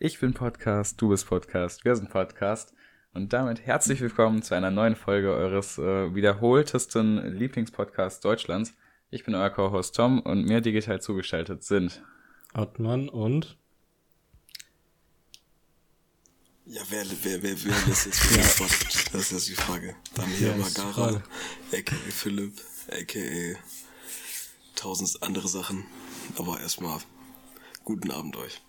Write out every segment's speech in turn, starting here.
Ich bin Podcast, du bist Podcast, wir sind Podcast. Und damit herzlich willkommen zu einer neuen Folge eures äh, wiederholtesten Lieblingspodcasts Deutschlands. Ich bin euer Co-Host Tom und mir digital zugeschaltet sind Ottmann und Ja, wer, wer, wer, wer lässt jetzt wieder ja. Das ist jetzt die Frage. Dann hier ja, Magara, a.k.a. Philipp, a.k.a. tausend andere Sachen. Aber erstmal guten Abend euch.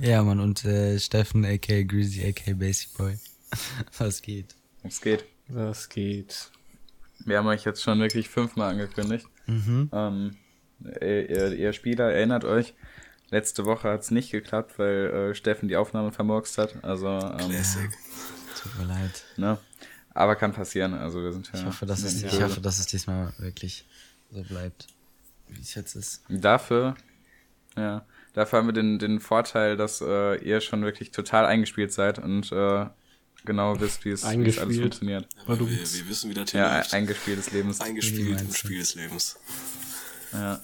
Ja, Mann, und äh, Steffen, a.k.a. Greasy, a.k.a. Basic Boy. Was geht? Was geht? Was geht? Wir haben euch jetzt schon wirklich fünfmal angekündigt. Mhm. Ähm, ihr, ihr Spieler erinnert euch, letzte Woche hat es nicht geklappt, weil äh, Steffen die Aufnahme vermurkst hat. Also, ähm, Classic. Tut mir leid. Ne? Aber kann passieren. Also wir sind ja. Ich hoffe, dass es, ich hoffe, dass es diesmal wirklich so bleibt, wie es jetzt ist. Dafür, ja, dafür haben wir den, den Vorteil, dass äh, ihr schon wirklich total eingespielt seid und äh, genau wisst, wie es, alles funktioniert. Ja, wir, wir, wissen, wie der Thema Ja, läuft. eingespieltes Lebens. Eingespielt im Spiel des Lebens. Ja.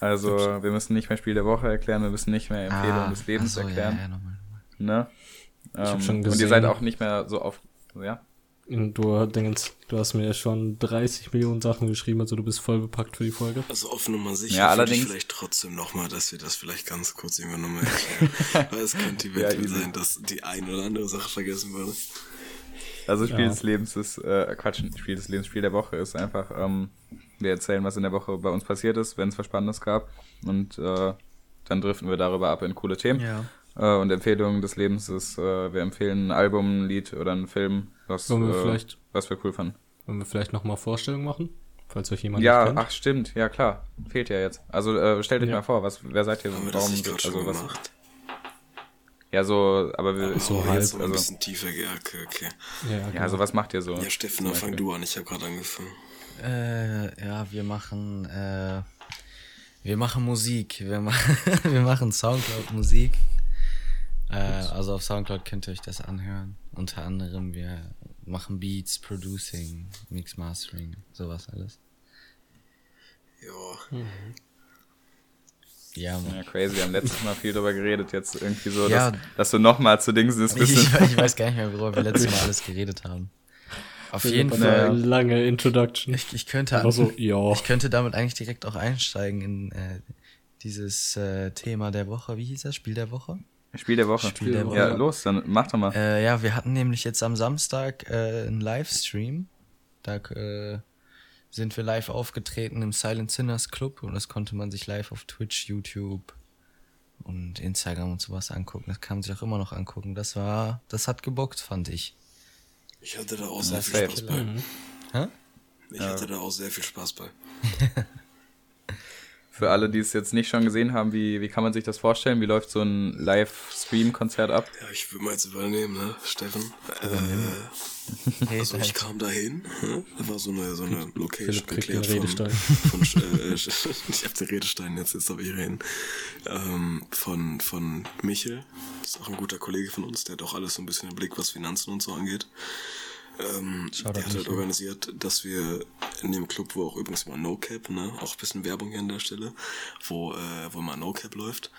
Also, wir müssen nicht mehr Spiel der Woche erklären, wir müssen nicht mehr Empfehlung ah, des Lebens so, erklären. Ja, ja, nochmal, nochmal. Ne? Ich hab schon gesehen, ähm, und ihr seid auch nicht mehr so oft, ja? Du, denkst, du hast mir ja schon 30 Millionen Sachen geschrieben, also du bist voll bepackt für die Folge. Also auf Nummer sicher ja, allerdings vielleicht trotzdem nochmal, dass wir das vielleicht ganz kurz irgendwann nochmal erklären. Weil es könnte eventuell ja, sein, dass die eine oder andere Sache vergessen wurde. Also Spiel ja. des Lebens ist, äh, Quatsch, Spiel des Lebens, Spiel der Woche ist einfach, ähm, wir erzählen, was in der Woche bei uns passiert ist, wenn es was Spannendes gab. Und äh, dann driften wir darüber ab in coole Themen. Ja. Äh, und Empfehlungen des Lebens ist, äh, wir empfehlen ein Album, ein Lied oder einen Film, was, wir, äh, vielleicht, was wir cool fanden. Wollen wir vielleicht nochmal Vorstellungen machen? Falls euch jemand Ja, ach stimmt, ja klar. Fehlt ja jetzt. Also äh, stellt euch ja. mal vor, was, wer seid ihr? Haben warum, also was, gemacht? Ja, so, aber wir, so halb, jetzt also, ein bisschen tiefer, ja, okay, okay. Ja, genau. ja, also was macht ihr so? Ja, Steffen, dann fang du an, ich habe gerade angefangen. Äh, ja, wir machen, äh, wir machen Musik, wir, ma wir machen Soundcloud-Musik. Äh, also auf Soundcloud könnt ihr euch das anhören. Unter anderem, wir machen Beats, Producing, Mix Mastering, sowas alles. Ja. Mhm. Ja, Mann. Ja, crazy. Wir haben letztes Mal viel darüber geredet. Jetzt irgendwie so, ja, dass, dass du nochmal zu Dings ist. Ich, ich, weiß gar nicht mehr, worüber wir letztes Mal alles geredet haben. Auf jeden Fall. Eine lange Introduction. Ich, ich könnte, so, ja. ich könnte damit eigentlich direkt auch einsteigen in äh, dieses äh, Thema der Woche. Wie hieß das? Spiel der Woche? Spiel der Woche. Spiel der Woche. Ja, los, dann mach doch mal. Äh, ja, wir hatten nämlich jetzt am Samstag äh, einen Livestream. Da äh, sind wir live aufgetreten im Silent Sinners Club und das konnte man sich live auf Twitch, YouTube und Instagram und sowas angucken. Das kann man sich auch immer noch angucken. Das war, das hat gebockt, fand ich. Ich hatte da auch sehr viel Spaß bei. Hä? Ich hatte da auch sehr viel Spaß bei. Für alle, die es jetzt nicht schon gesehen haben, wie, wie kann man sich das vorstellen? Wie läuft so ein Live-Stream-Konzert ab? Ja, ich will mal jetzt übernehmen, ne, Steffen. Äh, also ich kam dahin, ne? da war so eine, so eine Location geklärt von, von äh, ich hab den Redestein jetzt, jetzt darf ich reden, ähm, von, von Michel, das ist auch ein guter Kollege von uns, der hat auch alles so ein bisschen im Blick, was Finanzen und so angeht. Ähm, der hat halt organisiert, dass wir in dem Club, wo auch übrigens immer No Cap, ne, auch ein bisschen Werbung hier an der Stelle, wo, äh, wo immer No Cap läuft,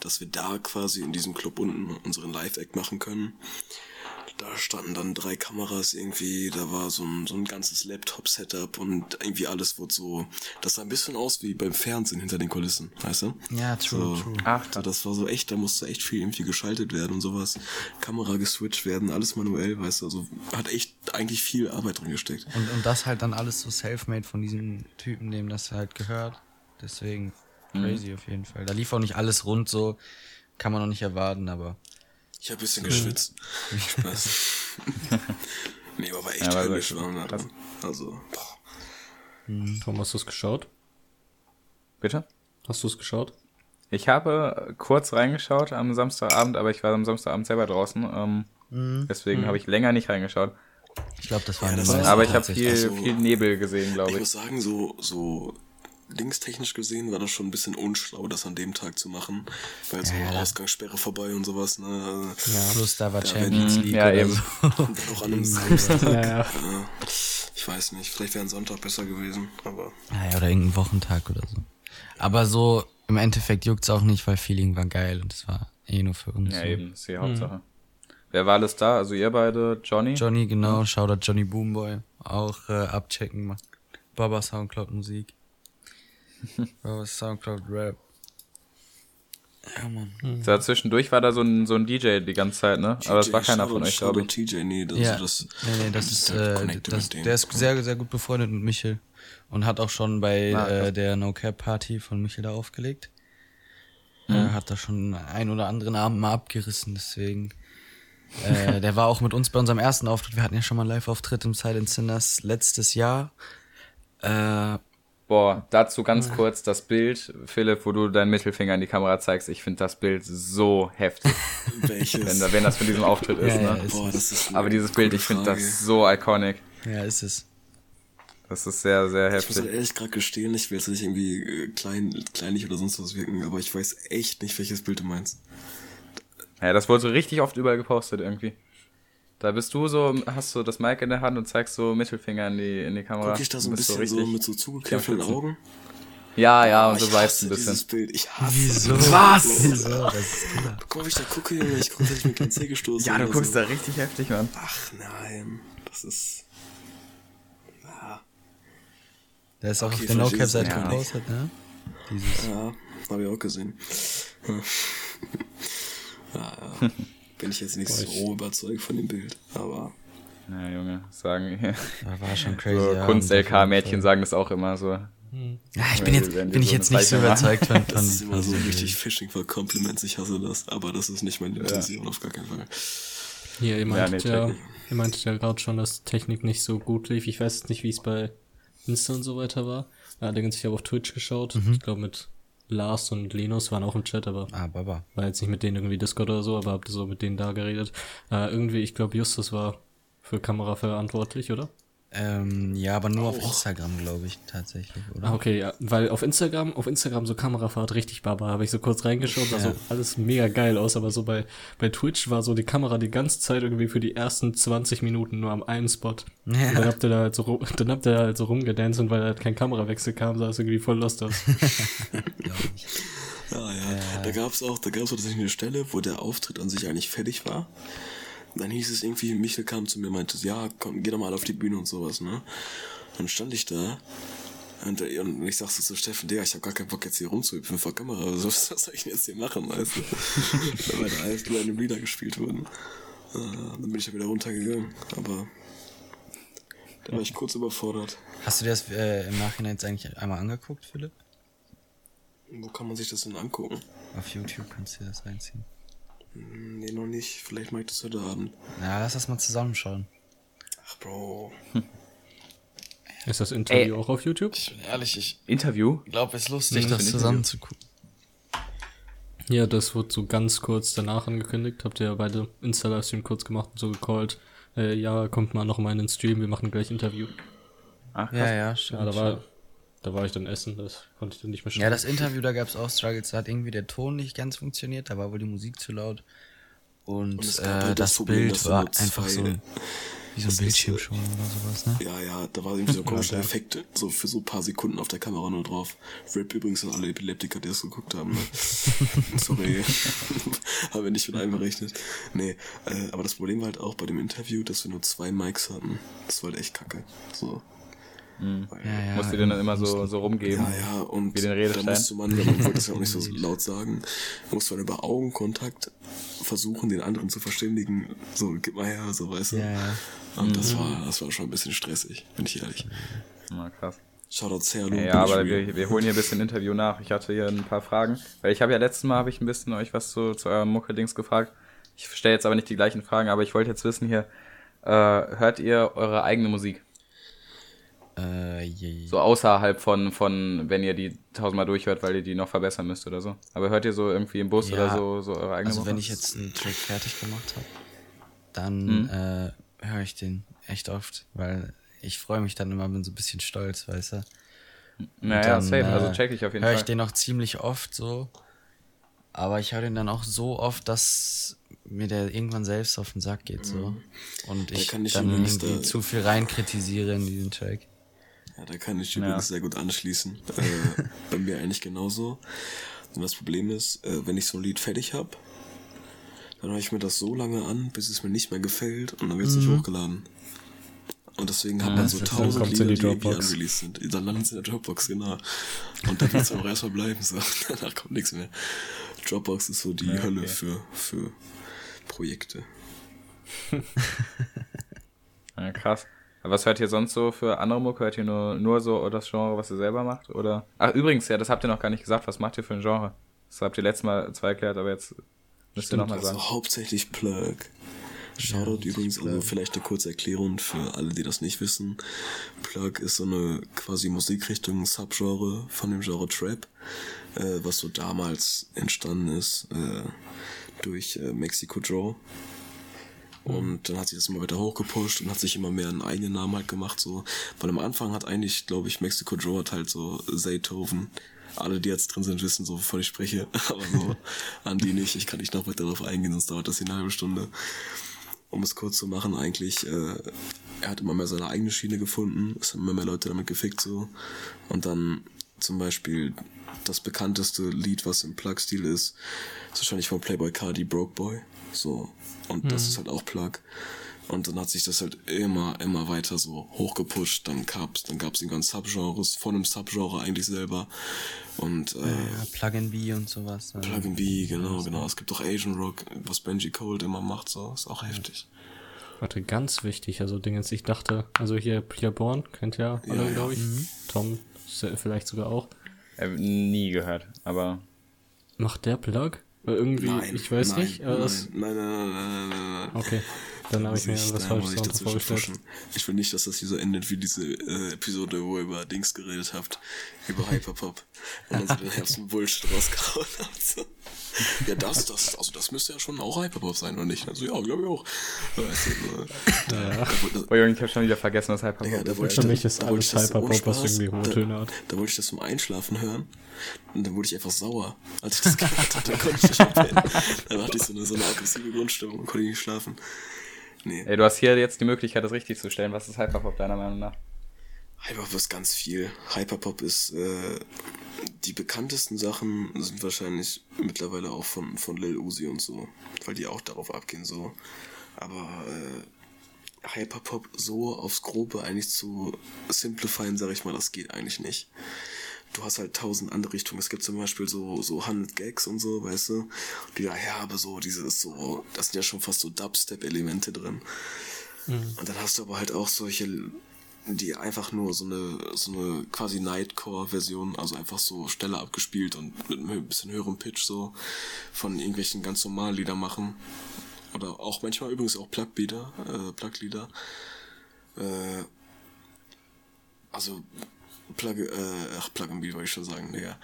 dass wir da quasi in diesem Club unten unseren Live-Act machen können da standen dann drei Kameras irgendwie, da war so ein, so ein ganzes Laptop-Setup und irgendwie alles wurde so, das sah ein bisschen aus wie beim Fernsehen hinter den Kulissen, weißt du? Ja, true, so, true. Ach, so, das war so echt, da musste echt viel irgendwie geschaltet werden und sowas, Kamera geswitcht werden, alles manuell, weißt du, also hat echt eigentlich viel Arbeit drin gesteckt. Und, und das halt dann alles so self-made von diesem Typen, dem das halt gehört, deswegen mhm. crazy mhm. auf jeden Fall. Da lief auch nicht alles rund so, kann man noch nicht erwarten, aber ich habe ein bisschen geschwitzt. Spaß. nee, aber echt ja, höllisch warm da drin. Also, boah. Hm. Tom, hast du es geschaut? Bitte? Hast du es geschaut? Ich habe kurz reingeschaut am Samstagabend, aber ich war am Samstagabend selber draußen. Ähm, mhm. Deswegen mhm. habe ich länger nicht reingeschaut. Ich glaube, das war ja, das Aber ich habe viel, also, viel Nebel gesehen, glaube ich. Ich muss sagen, so, so linkstechnisch gesehen war das schon ein bisschen unschlau, das an dem Tag zu machen, weil so ja. Ausgangssperre vorbei und sowas, ne? Ja, plus da war da Champions League. Ja, eben. So. Und dann auch an einem Samstag. ja, ja. Ich weiß nicht, vielleicht wäre ein Sonntag besser gewesen, aber. Ja, ja, oder irgendein Wochentag oder so. Aber so, im Endeffekt juckt's auch nicht, weil Feeling war geil und es war Eh nur für uns. Ja, so. eben, ist die Hauptsache. Mhm. Wer war alles da? Also ihr beide, Johnny? Johnny, genau, ja. Shoutout Johnny Boomboy. Auch äh, abchecken. Baba Soundcloud Musik. Soundcloud Rap. Ja, Mann. Mhm. Zwischendurch war da so ein, so ein DJ die ganze Zeit, ne? DJ, Aber das war keiner von euch, glaube ich. TJ, nee, das, ja. das, nee, nee, das ist, äh, das, der ist sehr, sehr gut befreundet mit Michel. Und hat auch schon bei ah, äh, der No Cap Party von Michel da aufgelegt. Mhm. Er hat da schon ein oder anderen Abend mal abgerissen, deswegen. äh, der war auch mit uns bei unserem ersten Auftritt. Wir hatten ja schon mal einen Live-Auftritt im Silent Sinners letztes Jahr. Äh, Boah, dazu ganz kurz das Bild, Philipp, wo du deinen Mittelfinger in die Kamera zeigst. Ich finde das Bild so heftig. Welches? Wenn, wenn das von diesem Auftritt ist, ja, ne? Ja, ist Boah, das ist Aber dieses Bild, ich finde das so iconic. Ja, ist es. Das ist sehr, sehr heftig. Ich muss halt ehrlich gerade gestehen, ich will jetzt nicht irgendwie äh, klein, kleinlich oder sonst was wirken, aber ich weiß echt nicht, welches Bild du meinst. Ja, das wurde so richtig oft überall gepostet irgendwie. Da bist du so, hast du das Mic in der Hand und zeigst so Mittelfinger in die, in die Kamera. Guck ich da so ein bisschen so, so mit so zugekniffenen Augen? Ja, ja, oh, und so weißt ein bisschen. Dieses Bild. Ich hasse Wieso? Das. Was? Wieso? Das ist klar. Guck mal, wie ich da gucke, Junge. Ich gucke, dass ich mir kein C gestoßen Ja, du guckst so. da richtig heftig, Mann. Ach nein, das ist... Ja. Der ist auch okay, auf der No-Cap-Seite ja. gepostet, ne? Dieses. Ja, hab ich auch gesehen. ja, ja bin ich jetzt nicht Boah, so überzeugt von dem Bild, aber. Na, Junge, sagen. Ja, war schon crazy. So ja, Kunst-LK-Mädchen sagen das auch immer so. Hm. Ja, ich bin jetzt, bin ich jetzt nicht so überzeugt von. Das ist immer so richtig Fishing for Compliments, ich hasse das, aber das ist nicht meine Intention, ja. auf gar keinen Fall. Hier, ihr meint ja, nee, ihr meint ja gerade schon, dass Technik nicht so gut lief. Ich weiß nicht, wie es bei Insta und so weiter war. Allerdings, ich habe auf Twitch geschaut. Mhm. Ich glaube, mit Lars und Linus waren auch im Chat, aber ah, Baba. war jetzt nicht mit denen irgendwie Discord oder so, aber habt ihr so mit denen da geredet. Äh, irgendwie, ich glaube, Justus war für Kamera verantwortlich, oder? Ähm, ja, aber nur oh. auf Instagram, glaube ich, tatsächlich, oder? Ah, okay, ja, weil auf Instagram, auf Instagram so Kamerafahrt richtig Baba, habe ich so kurz reingeschaut, sah ja. so alles mega geil aus, aber so bei, bei Twitch war so die Kamera die ganze Zeit irgendwie für die ersten 20 Minuten nur am einen Spot. Ja. Und dann habt ihr da halt so, dann habt ihr halt so rumgedanced und weil halt kein Kamerawechsel kam, sah es irgendwie voll lost aus. ja, ja, ja. Da gab's auch, da gab's auch tatsächlich eine Stelle, wo der Auftritt an sich eigentlich fertig war dann hieß es irgendwie, Michael kam zu mir und meinte, ja, komm, geh doch mal auf die Bühne und sowas, ne? Dann stand ich da und, und ich sagte zu Steffen, der, ich habe gar keinen Bock jetzt hier rumzuhüpfen vor Kamera, also, was soll ich denn jetzt hier machen, weißt du? da war da alles kleine Lieder gespielt wurden. Äh, dann bin ich ja wieder runtergegangen, aber da war ich kurz überfordert. Hast du dir das äh, im Nachhinein jetzt eigentlich einmal angeguckt, Philipp? Wo kann man sich das denn angucken? Auf YouTube kannst du dir das reinziehen. Hm, nee, noch nicht. Vielleicht mag ich das heute Abend. Ja, lass das mal zusammenschauen. Ach, Bro. Ist das Interview Ey, auch auf YouTube? Ich bin ehrlich, ich. Interview? glaube, es ist lustig, das zusammen zu gucken. Ja, das wurde so ganz kurz danach angekündigt. Habt ihr ja beide Insta-Livestream kurz gemacht und so gecallt. Äh, ja, kommt mal noch mal in den Stream, wir machen gleich Interview. Ach, krass. Ja, ja, stimmt. Ja, da war, da war ich dann essen, das konnte ich dann nicht mehr schauen. Ja, das Interview, da gab es auch Struggles, da hat irgendwie der Ton nicht ganz funktioniert, da war wohl die Musik zu laut. Und, Und äh, halt das, das Problem, Bild war einfach so wie so ein Bildschirm schon oder sowas, ne? Ja, ja, da war irgendwie so komische Effekte, so für so ein paar Sekunden auf der Kamera nur drauf. Rap übrigens an alle Epileptiker, die das geguckt haben, ne? Sorry. haben wir nicht mit einberechnet. Nee, äh, aber das Problem war halt auch bei dem Interview, dass wir nur zwei Mics hatten. Das war halt echt kacke. So. Mhm. Ja, ja, musst du den dann immer so, so rumgeben. Ja, ja, und wie den Redestein. da musste man, man wollte das ja auch nicht so laut sagen, musste man über Augenkontakt versuchen, den anderen zu verständigen. So, gib mal her, so weißt du. Ja, ja. Und mhm. das war, das war schon ein bisschen stressig, bin ich ehrlich. Na, krass. Shoutout sehr Ja, ja aber wir, wir holen hier ein bisschen Interview nach. Ich hatte hier ein paar Fragen. Weil ich habe ja letztes Mal habe ich ein bisschen euch was zu, zu eurem Mucke-Dings gefragt. Ich stelle jetzt aber nicht die gleichen Fragen, aber ich wollte jetzt wissen hier, äh, hört ihr eure eigene Musik? Äh, je, So außerhalb von, von, wenn ihr die tausendmal durchhört, weil ihr die noch verbessern müsst oder so. Aber hört ihr so irgendwie im Bus ja, oder so, so eure eigene Also Woche? wenn ich jetzt einen Track fertig gemacht habe, dann hm. äh, höre ich den echt oft, weil ich freue mich dann immer, bin so ein bisschen stolz, weißt du. Naja, dann, safe, also äh, check ich auf jeden hör Fall. Höre ich den auch ziemlich oft so. Aber ich höre den dann auch so oft, dass mir der irgendwann selbst auf den Sack geht so. Mhm. Und ich, ich dann irgendwie zu viel rein kritisiere in diesen Track. Ja, da kann ich übrigens ja. sehr gut anschließen. Äh, bei mir eigentlich genauso. Und das Problem ist, äh, wenn ich so ein Lied fertig habe, Dann höre ich mir das so lange an, bis es mir nicht mehr gefällt und dann wird es mhm. nicht hochgeladen. Und deswegen hat man so tausend Lieder, die, die unreleased sind. Dann landen sie in der Dropbox, genau. Und dann wird es auch erstmal bleiben, so. Danach kommt nichts mehr. Dropbox ist so die ja, Hölle für, für Projekte. ja, krass. Was hört ihr sonst so für andere Mucke? Hört ihr nur, nur so das Genre, was ihr selber macht? Oder? Ach, übrigens, ja, das habt ihr noch gar nicht gesagt. Was macht ihr für ein Genre? Das habt ihr letztes Mal zwar erklärt, aber jetzt müsst ihr nochmal sagen. Also hauptsächlich Plug. Shoutout ja, übrigens, also vielleicht eine kurze Erklärung für alle, die das nicht wissen. Plug ist so eine quasi Musikrichtung, Subgenre von dem Genre Trap, äh, was so damals entstanden ist äh, durch äh, Mexico Draw. Und dann hat sich das immer weiter hochgepusht und hat sich immer mehr einen eigenen Namen halt gemacht, so. Weil am Anfang hat eigentlich, glaube ich, Mexico Draw hat halt so Zaytoven. Alle, die jetzt drin sind, wissen so, wovon ich spreche. Aber so an die nicht. Ich kann nicht noch weiter darauf eingehen, sonst dauert das hier eine halbe Stunde um es kurz zu machen, eigentlich, äh, er hat immer mehr seine eigene Schiene gefunden, es haben immer mehr Leute damit gefickt so. Und dann zum Beispiel das bekannteste Lied, was im Plug-Stil ist, ist wahrscheinlich von Playboy Cardi Broke Boy. So. Und mhm. das ist halt auch Plug. Und dann hat sich das halt immer, immer weiter so hochgepusht. Dann gab's, dann gab's irgendwann Subgenres von einem Subgenre eigentlich selber. Und, äh, ja, Plug B und sowas. Ne? Plug B, genau, genau. Es gibt auch Asian Rock, was Benji Cold immer macht, so. Ist auch heftig. Warte, ganz wichtig, also Dingens, ich dachte, also hier Pierre Born, kennt ja alle, ja, glaube ich. Mhm. Tom vielleicht sogar auch. Äh, nie gehört, aber. Macht der Plug? Irgendwie, nein, ich weiß nein, nicht. Nein, nein, nein, nein, nein, nein, nein. Okay. Dann habe ich mir was falsches vorgestellt. Ich will nicht, dass das hier so endet wie diese äh, Episode, wo ihr über Dings geredet habt, über Hyperpop. Und dann so den Bullshit rausgehauen habt. So. Ja, das, das, also das müsste ja schon auch Hyperpop sein, oder nicht? Also ja, glaube ich auch. Weißt du, ja. Oh Junge, ich habe schon wieder vergessen, was Hyperpop ja, ist. Für mich ist alles Hyperpop, was irgendwie hohe Töne hat. Da wollte ich das zum Einschlafen hören. Und dann wurde ich einfach sauer, als ich das gehört hatte. Dann konnte ich nicht mehr pennen. Dann hatte ich so eine, so eine aggressive Grundstimmung und konnte nicht schlafen. Nee. Ey, du hast hier jetzt die Möglichkeit, das richtig zu stellen. Was ist Hyperpop deiner Meinung nach? Hyperpop ist ganz viel. Hyperpop ist, äh, die bekanntesten Sachen sind wahrscheinlich mittlerweile auch von, von Lil Uzi und so, weil die auch darauf abgehen, so. Aber, äh, Hyperpop so aufs Grobe eigentlich zu simplifieren, sag ich mal, das geht eigentlich nicht du hast halt tausend andere Richtungen. Es gibt zum Beispiel so, so 100 Gags und so, weißt du, die da herbe so, dieses so, das sind ja schon fast so Dubstep-Elemente drin. Mhm. Und dann hast du aber halt auch solche, die einfach nur so eine, so eine quasi Nightcore-Version, also einfach so schneller abgespielt und mit ein bisschen höherem Pitch so von irgendwelchen ganz normalen Lieder machen. Oder auch manchmal übrigens auch Plug-Lieder, äh, Plug-Lieder. Äh, also Plug, äh, ach, Plug and Beat wollte ich schon sagen, Digga.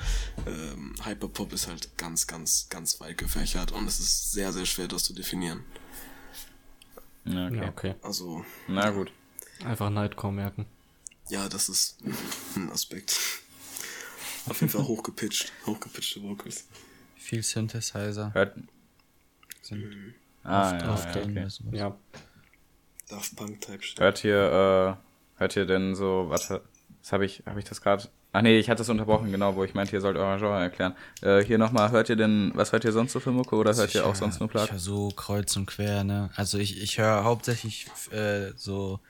Ähm, Hyperpop ist halt ganz, ganz, ganz weit gefächert und es ist sehr, sehr schwer, das zu definieren. Ja, okay. Ja, okay. Also. Na gut. Einfach Nightcore merken. Ja, das ist ein Aspekt. Auf jeden Fall hochgepitcht, hochgepitchte Vocals. Viel Synthesizer. Hört. Sind mhm. ah, ja, ja, okay. ja. Daft Punk Type Shit. Hört ihr, äh, hört ihr denn so, warte, das habe ich, habe ich das gerade. Ach nee, ich hatte es unterbrochen, genau, wo ich meinte, ihr sollt euren Genre erklären. Äh, hier nochmal, hört ihr denn, was hört ihr sonst so für Mucke oder also hört ihr auch sonst nur Platt? Ich höre so kreuz und quer, ne? Also ich, ich höre hauptsächlich äh, so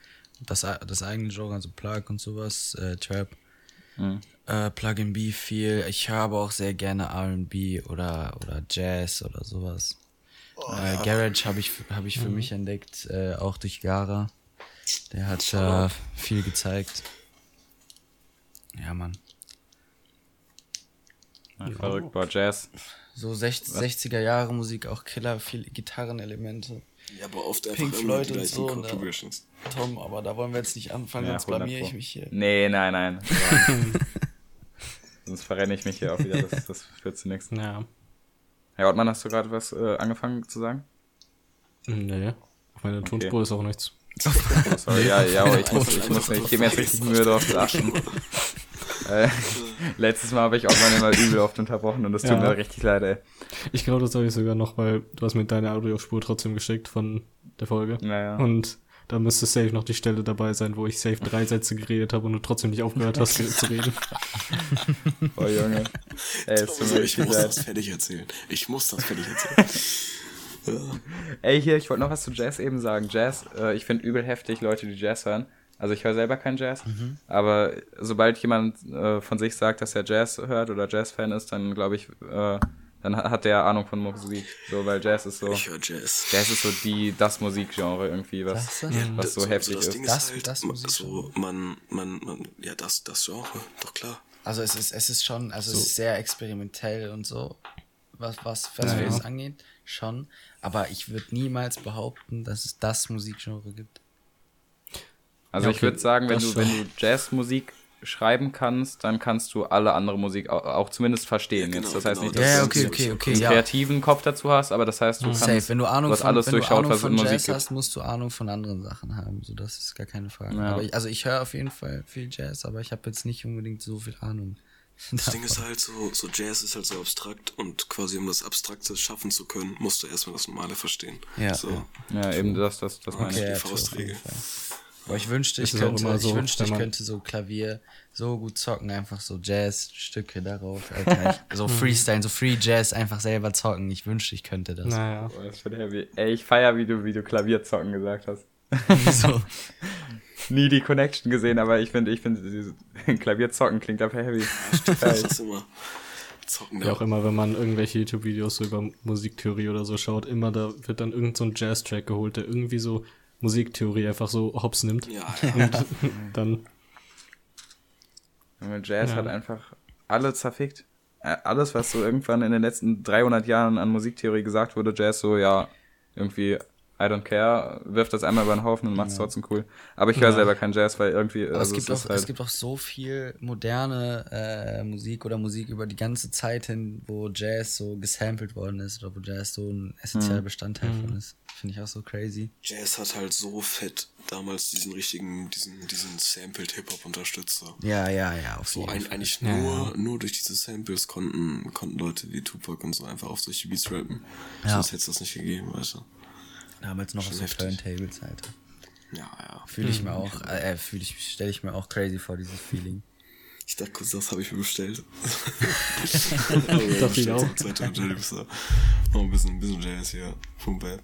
das, das eigene Genre, also Plug und sowas, äh, Trap. Mhm. Äh, Plug B viel. Ich höre aber auch sehr gerne R&B oder, oder Jazz oder sowas. Oh, äh, Garage habe ich, hab ich für mhm. mich entdeckt, äh, auch durch Gara. Der hat äh, viel gezeigt. Ja, Mann. Ja, verrückt war Jazz. So 60, 60er Jahre Musik, auch Killer, viele Gitarrenelemente. Ja, aber oft einfach Pink Floyd und so. Und da, Tom, aber da wollen wir jetzt nicht anfangen, ja, sonst blamier ich mich hier. Nee, nein, nein. sonst verrenne ich mich hier auch wieder, das, das führt zu nichts. Ja. Herr Ortmann, hast du gerade was äh, angefangen zu sagen? Nee, auf meiner okay. Tonspur ist auch nichts. Sorry, ja, ja, ich muss, ich muss, ich gebe mir jetzt richtig Mühe drauf zu achten. Äh, letztes Mal habe ich auch mal immer übel oft unterbrochen und das tut ja. mir richtig leid, ey. Ich glaube, das habe ich sogar noch, weil du hast mir deine Audiospur trotzdem geschickt von der Folge. Naja. Und da müsste safe noch die Stelle dabei sein, wo ich safe drei Sätze geredet habe und du trotzdem nicht aufgehört hast zu reden. Oh Junge. Ey, ist ich muss leid. das fertig erzählen. Ich muss das fertig erzählen. Ja. Ey, hier, ich wollte noch was zu Jazz eben sagen. Jazz, äh, ich finde übel heftig Leute, die Jazz hören. Also ich höre selber kein Jazz, mhm. aber sobald jemand äh, von sich sagt, dass er Jazz hört oder Jazz-Fan ist, dann glaube ich, äh, dann hat der Ahnung von Musik. So, weil Jazz ist so. Ich höre Jazz. Jazz ist so die, das Musikgenre irgendwie, was, das, ja, was so, so heftig so das ist. Ding das, ist halt, das so, man, man, man, ja, das, das Genre, doch klar. Also es ist, es ist schon, also so. es ist sehr experimentell und so, was, was, was ja, das angeht, schon. Aber ich würde niemals behaupten, dass es das Musikgenre gibt. Also ja, okay. ich würde sagen, wenn du, wenn du Jazzmusik schreiben kannst, dann kannst du alle andere Musik auch, auch zumindest verstehen. Ja, genau, jetzt. Das heißt genau, nicht, dass ja, okay, okay, okay, einen kreativen Kopf dazu hast, aber das heißt, du kannst Safe. Wenn du Ahnung du von, alles wenn durchschaut, du Ahnung von in Jazz Musik hast, musst du Ahnung von anderen Sachen haben. So, das ist gar keine Frage. Aber ich, also ich höre auf jeden Fall viel Jazz, aber ich habe jetzt nicht unbedingt so viel Ahnung. Das Ding ist halt so, so Jazz ist halt so abstrakt und quasi um das Abstrakte schaffen zu können, musst du erstmal das Normale verstehen. Ja, so. ja. ja eben das, das, das okay, meine ich. Die Faustregel. Boah, ich wünschte, ich könnte, so, ich wünschte, ich könnte so Klavier so gut zocken, einfach so Jazz-Stücke darauf, Alter. so Freestyle, so Free Jazz einfach selber zocken. Ich wünschte, ich könnte das. Naja. Boah, das heavy. Ey, ich feier, wie du, wie du Klavier zocken gesagt hast. Wieso? Nie die Connection gesehen, aber ich finde, ich finde, Klavier zocken klingt einfach heavy. das ist immer. Zocken, ja, auch immer, wenn man irgendwelche YouTube-Videos so über Musiktheorie oder so schaut, immer da wird dann irgend so ein Jazz-Track geholt, der irgendwie so Musiktheorie einfach so hops nimmt. Ja, ja. Und dann. Jazz ja. hat einfach alle zerfickt. Äh, alles, was so irgendwann in den letzten 300 Jahren an Musiktheorie gesagt wurde, Jazz so, ja, irgendwie I don't care, wirft das einmal über den Haufen und macht es ja. trotzdem cool. Aber ich höre ja. selber keinen Jazz, weil irgendwie. Also es, gibt auch, halt es gibt auch so viel moderne äh, Musik oder Musik über die ganze Zeit hin, wo Jazz so gesampelt worden ist oder wo Jazz so ein essentieller mhm. Bestandteil mhm. von ist. Finde ich auch so crazy. Jazz hat halt so fett damals diesen richtigen, diesen, diesen Sampled Hip-Hop unterstützt. Ja, ja, ja, auf so ein, Eigentlich nur, ja. nur durch diese Samples konnten, konnten Leute wie Tupac und so einfach auf solche Beats rappen. Ja. Sonst hätte es das nicht gegeben, weißt du. Damals noch so Turntables, Alter. Ja, ja. Fühle ich mir auch, äh, fühle ich, stelle ich mir auch crazy vor, dieses Feeling. Ich dachte kurz, das habe ich mir bestellt. Doch, ich auch. Zwei Turntables, Noch ein bisschen, ein bisschen Jazz hier. Pumpe.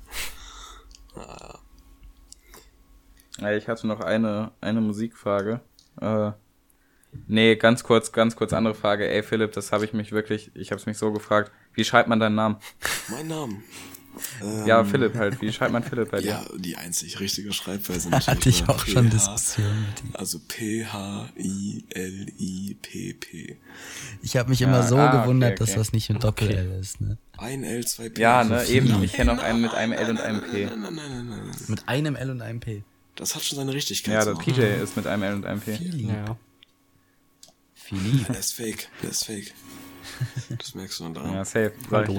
Ah. Ja, ich hatte noch eine, eine Musikfrage. Äh, nee, ganz kurz, ganz kurz andere Frage. Ey, Philipp, das habe ich mich wirklich, ich habe es mich so gefragt. Wie schreibt man deinen Namen? Mein Namen? ja, ähm, Philipp halt. Wie schreibt man Philipp bei dir? Ja, die einzig richtige Schreibweise natürlich. Hatte ich auch schon Diskussionen mit ihm. Also P-H-I-L-I-P-P. Ich habe mich ja, immer so ah, gewundert, okay, okay. dass das nicht mit Doppel-L ist, ne? Ein L, zwei P. Ja, ne, eben. Ich kenne auch einen mit einem L und einem P. Nein, nein, nein, nein, nein. Mit einem L und einem P. Das hat schon seine Richtigkeit. Ja, der PJ ist mit einem L und einem P. Philipp. Ja. Philipp. Der ist fake. Der ist fake. Das merkst du dann da. Ja, safe. Sag ich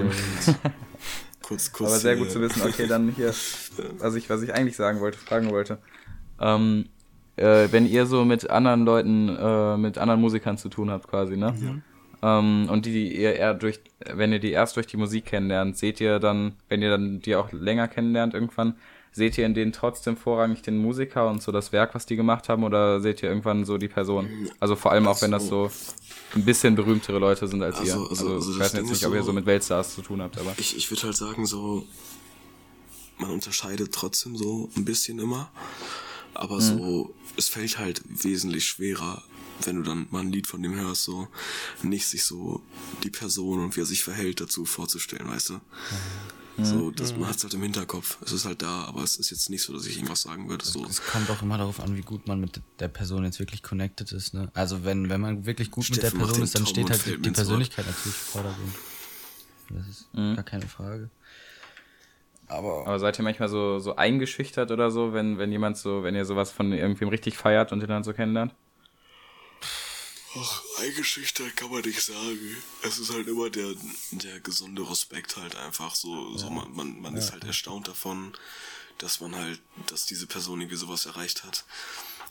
kurz, kurz. Aber sehr gut zu wissen. Okay, dann hier, was ich, was ich eigentlich sagen wollte, fragen wollte. Ähm, äh, wenn ihr so mit anderen Leuten, äh, mit anderen Musikern zu tun habt, quasi, ne? Mhm. Ähm, und die ihr eher durch, wenn ihr die erst durch die Musik kennenlernt, seht ihr dann, wenn ihr dann die auch länger kennenlernt irgendwann, seht ihr in denen trotzdem vorrangig den Musiker und so das Werk, was die gemacht haben, oder seht ihr irgendwann so die Person? Also vor allem auch, wenn das so ein bisschen berühmtere Leute sind als also, ihr. Also, also ich weiß jetzt nicht, ob ihr so mit Weltstars zu tun habt, aber. Ich, ich würde halt sagen, so, man unterscheidet trotzdem so ein bisschen immer. Aber mhm. so, es fällt halt wesentlich schwerer, wenn du dann mal ein Lied von dem hörst, so nicht sich so die Person und wie er sich verhält dazu vorzustellen, weißt du? Mhm. So, das, man hat es halt im Hinterkopf. Es ist halt da, aber es ist jetzt nicht so, dass ich irgendwas sagen würde. So. Es kommt auch immer darauf an, wie gut man mit der Person jetzt wirklich connected ist. Ne? Also wenn, wenn man wirklich gut Steffen mit der Person ist, dann steht halt die, die Persönlichkeit natürlich im Vordergrund. Das ist mhm. gar keine Frage. Aber, aber seid ihr manchmal so, so eingeschüchtert oder so, wenn, wenn jemand so, wenn ihr sowas von irgendwem richtig feiert und den dann so kennenlernt? Ach, eingeschüchtert kann man nicht sagen. Es ist halt immer der, der gesunde Respekt halt einfach so. Ja. so man man, man ja. ist halt erstaunt davon, dass man halt, dass diese Person irgendwie sowas erreicht hat.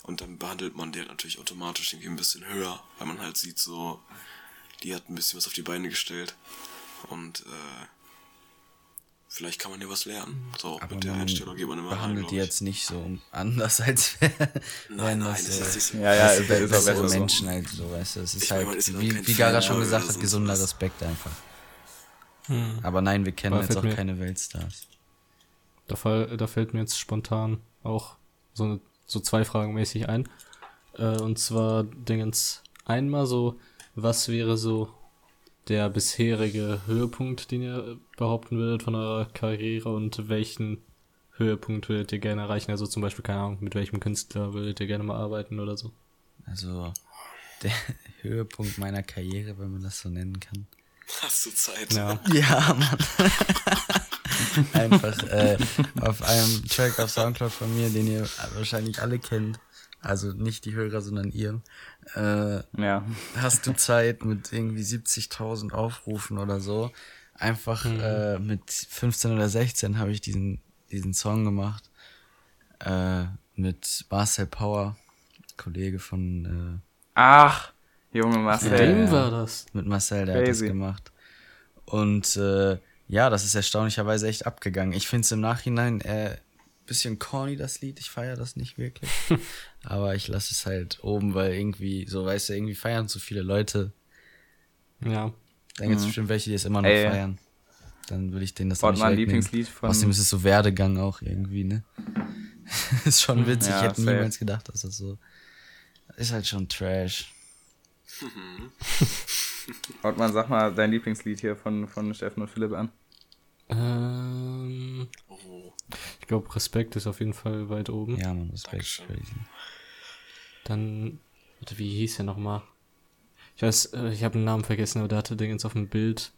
Und dann behandelt man der natürlich automatisch irgendwie ein bisschen höher, weil man halt sieht so, die hat ein bisschen was auf die Beine gestellt. Und äh, vielleicht kann man ja was lernen. So, aber mit der Einstellung geht man immer behandelt die jetzt nicht so anders als nein, nein, das, das ist nicht so. Ja, ja, ist, ist, ist auch Menschen halt so, weißt du. Es ist ich halt, meine, wie, wie Gara schon gesagt hat, gesunder Respekt einfach. Hm. Aber nein, wir kennen aber jetzt auch keine Weltstars. Da, fall, da fällt mir jetzt spontan auch so, eine, so zwei Fragen mäßig ein. Äh, und zwar Dingens einmal so, was wäre so der bisherige Höhepunkt, den ihr behaupten würdet von eurer Karriere und welchen Höhepunkt würdet ihr gerne erreichen? Also zum Beispiel, keine Ahnung, mit welchem Künstler würdet ihr gerne mal arbeiten oder so? Also, der Höhepunkt meiner Karriere, wenn man das so nennen kann. Hast du Zeit? Ja, Ja, Mann. Einfach äh, auf einem Track auf Soundcloud von mir, den ihr wahrscheinlich alle kennt. Also nicht die Hörer, sondern ihr. Äh, Ja. hast du Zeit mit irgendwie 70.000 Aufrufen oder so. Einfach äh, mit 15 oder 16 habe ich diesen, diesen Song gemacht. Äh, mit Marcel Power, Kollege von Ach, Junge Marcel. Dem ja. war das. äh, mit Marcel, der hat das Crazy. gemacht. Und äh, ja, das ist erstaunlicherweise echt abgegangen. Ich finde es im Nachhinein äh, bisschen corny, das Lied. Ich feiere das nicht wirklich. Aber ich lasse es halt oben, weil irgendwie, so weißt du, irgendwie feiern zu viele Leute. Ja. Dann gibt es bestimmt welche, die es immer noch Mhm. Ey. feiern. Dann würde ich denen das Wort nicht mein. Lieblingslied von. Außerdem ist es so Werdegang auch irgendwie, ne? ist schon witzig. Ja, ich hätte safe. niemals gedacht, dass das so. Ist halt schon Trash. Ortmann, sag mal dein Lieblingslied hier von, von Steffen und Philipp an. Oh, ich glaube, Respekt ist auf jeden Fall weit oben. Ja, man, das ist Dankeschön. crazy. Dann, warte, wie hieß er nochmal? Ich weiß, äh, ich habe den Namen vergessen, aber der hatte Dingens auf dem Bild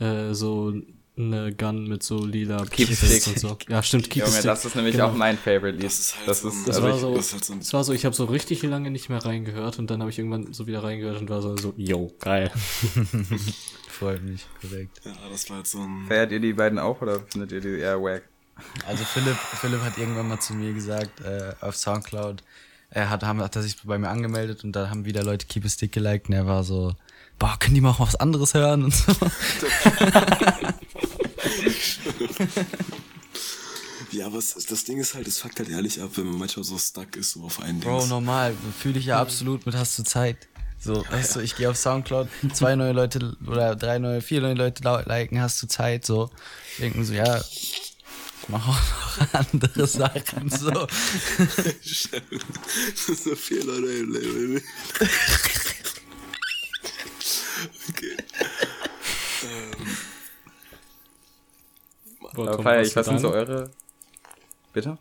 äh, so eine Gun mit so lila Keep Pistols Stick. und so. Ja, stimmt, Keep Junge, Stick. das ist nämlich Genau. auch mein Favorite Lied. Das ist halt das so ist, ein- Das also war ich, so, das halt so es war so, ich habe so richtig lange nicht mehr reingehört und dann habe ich irgendwann so wieder reingehört und war so, so yo, geil. Freut mich, korrekt. ja, das war halt so ein. Feiert ihr die beiden auch oder findet ihr die eher wack? Also Philipp, Philipp hat irgendwann mal zu mir gesagt, äh, auf Soundcloud, er hat, haben, hat er sich bei mir angemeldet und da haben wieder Leute Keep a Stick geliked und er war so, boah, können die mal auch was anderes hören und so. Ja, aber es, das Ding ist halt, es fuckt halt ehrlich ab, wenn man manchmal so stuck ist, so auf einen Bro, Dings. normal, fühle ich ja absolut mit hast du Zeit. So, weißt du, ich gehe auf Soundcloud, zwei neue Leute oder drei neue, vier neue Leute liken, hast du Zeit, so. Denken so, ja, ich mach auch noch andere Sachen, so. so viele Leute im Leben. okay. Boah, Aber Tom, feier was ich, was sind so eure. Bitte?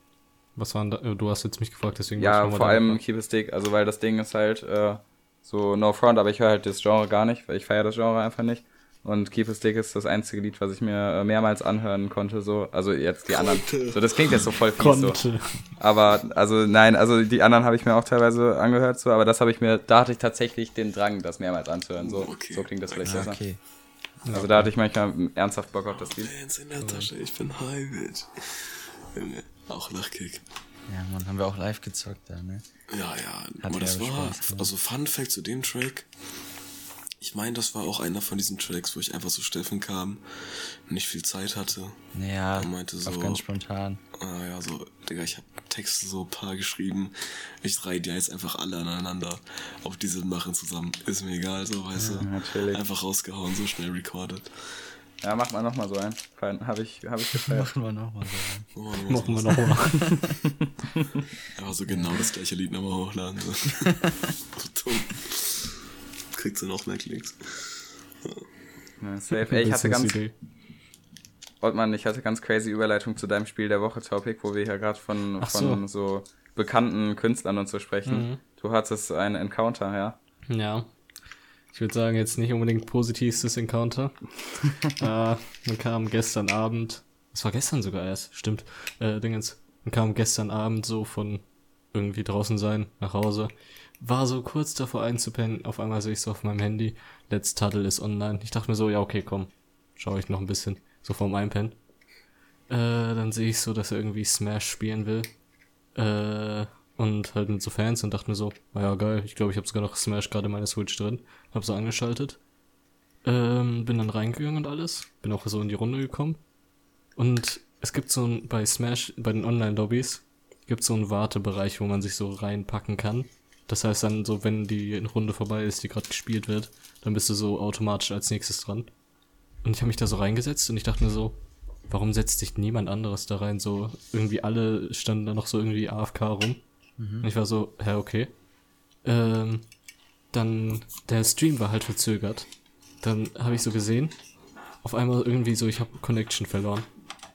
Was waren da, du hast jetzt mich gefragt, deswegen Ja, vor allem Keep It Stick, also weil das Ding ist halt äh, so no front, aber ich höre halt das Genre gar nicht, weil ich feiere das Genre einfach nicht. Und Keep It Stick ist das einzige Lied, was ich mir äh, mehrmals anhören konnte, so. Also jetzt die anderen. So, das klingt jetzt so voll fies so. Aber, also nein, also die anderen habe ich mir auch teilweise angehört, so, aber das habe ich mir, da hatte ich tatsächlich den Drang, das mehrmals anzuhören. So, Okay. so klingt das vielleicht Ja, besser. okay. Also da hatte ich manchmal ernsthaft Bock auf das Lied. Bands in der Tasche, ich bin high, bitch. Auch Lachkick. Ja, Mann, haben wir auch live gezockt da, ne? Ja, ja, Hat aber das war, Spaß gemacht. also Fun Fact zu dem Track. Ich meine, das war auch einer von diesen Tracks, wo ich einfach zu Steffen kam, nicht viel Zeit hatte. Ja, Er meinte so, auf ganz spontan. ah ja, so, Digga, ich habe Texte so ein paar geschrieben. Ich reihe die jetzt einfach alle aneinander auf diese machen zusammen. Ist mir egal, so, weißt du. natürlich. Einfach rausgehauen, so schnell recorded. Ja, mach mal nochmal so ein. Habe ich, hab ich gefeiert. Machen wir nochmal so. Oh, Mann, Machen wir nochmal. Aber so genau das gleiche Lied nochmal hochladen. So dumm. Kriegst du noch mehr Klicks. Ja, safe. Ey, ich hatte ganz, Ottmann, ich hatte ganz crazy Überleitung zu deinem Spiel der Woche Topic, wo wir hier gerade von, Ach von so. bekannten Künstlern und so sprechen. Mhm. Du hattest einen Encounter, ja? Ja. Ich würde sagen, jetzt nicht unbedingt positivstes Encounter. äh, man kam gestern Abend, es war gestern sogar erst, stimmt, äh, Dingens, man kam gestern Abend so von irgendwie draußen sein, nach Hause, war so kurz davor einzupennen, auf einmal sehe ich so auf meinem Handy, Let's Tuddle ist online. Ich dachte mir so, ja, okay, komm, schaue ich noch ein bisschen, so vorm Einpennen. Äh, dann sehe ich so, dass er irgendwie Smash spielen will. Äh, und halt mit so Fans und dachte mir so, naja, geil, ich glaube, ich habe sogar noch Smash gerade in meiner Switch drin. Hab so angeschaltet. Ähm, bin dann reingegangen und alles. Bin auch so in die Runde gekommen. Und es gibt so ein, bei Smash, bei den Online-Lobbys, gibt so einen Wartebereich, wo man sich so reinpacken kann. Das heißt dann so, wenn die Runde vorbei ist, die gerade gespielt wird, dann bist du so automatisch als nächstes dran. Und ich habe mich da so reingesetzt und ich dachte mir so, warum setzt sich niemand anderes da rein? So, irgendwie alle standen da noch so irgendwie AFK rum. Mhm. Und ich war so, hä, okay. Ähm, dann, der Stream war halt verzögert. Dann habe ich so gesehen, auf einmal irgendwie so, ich habe Connection verloren.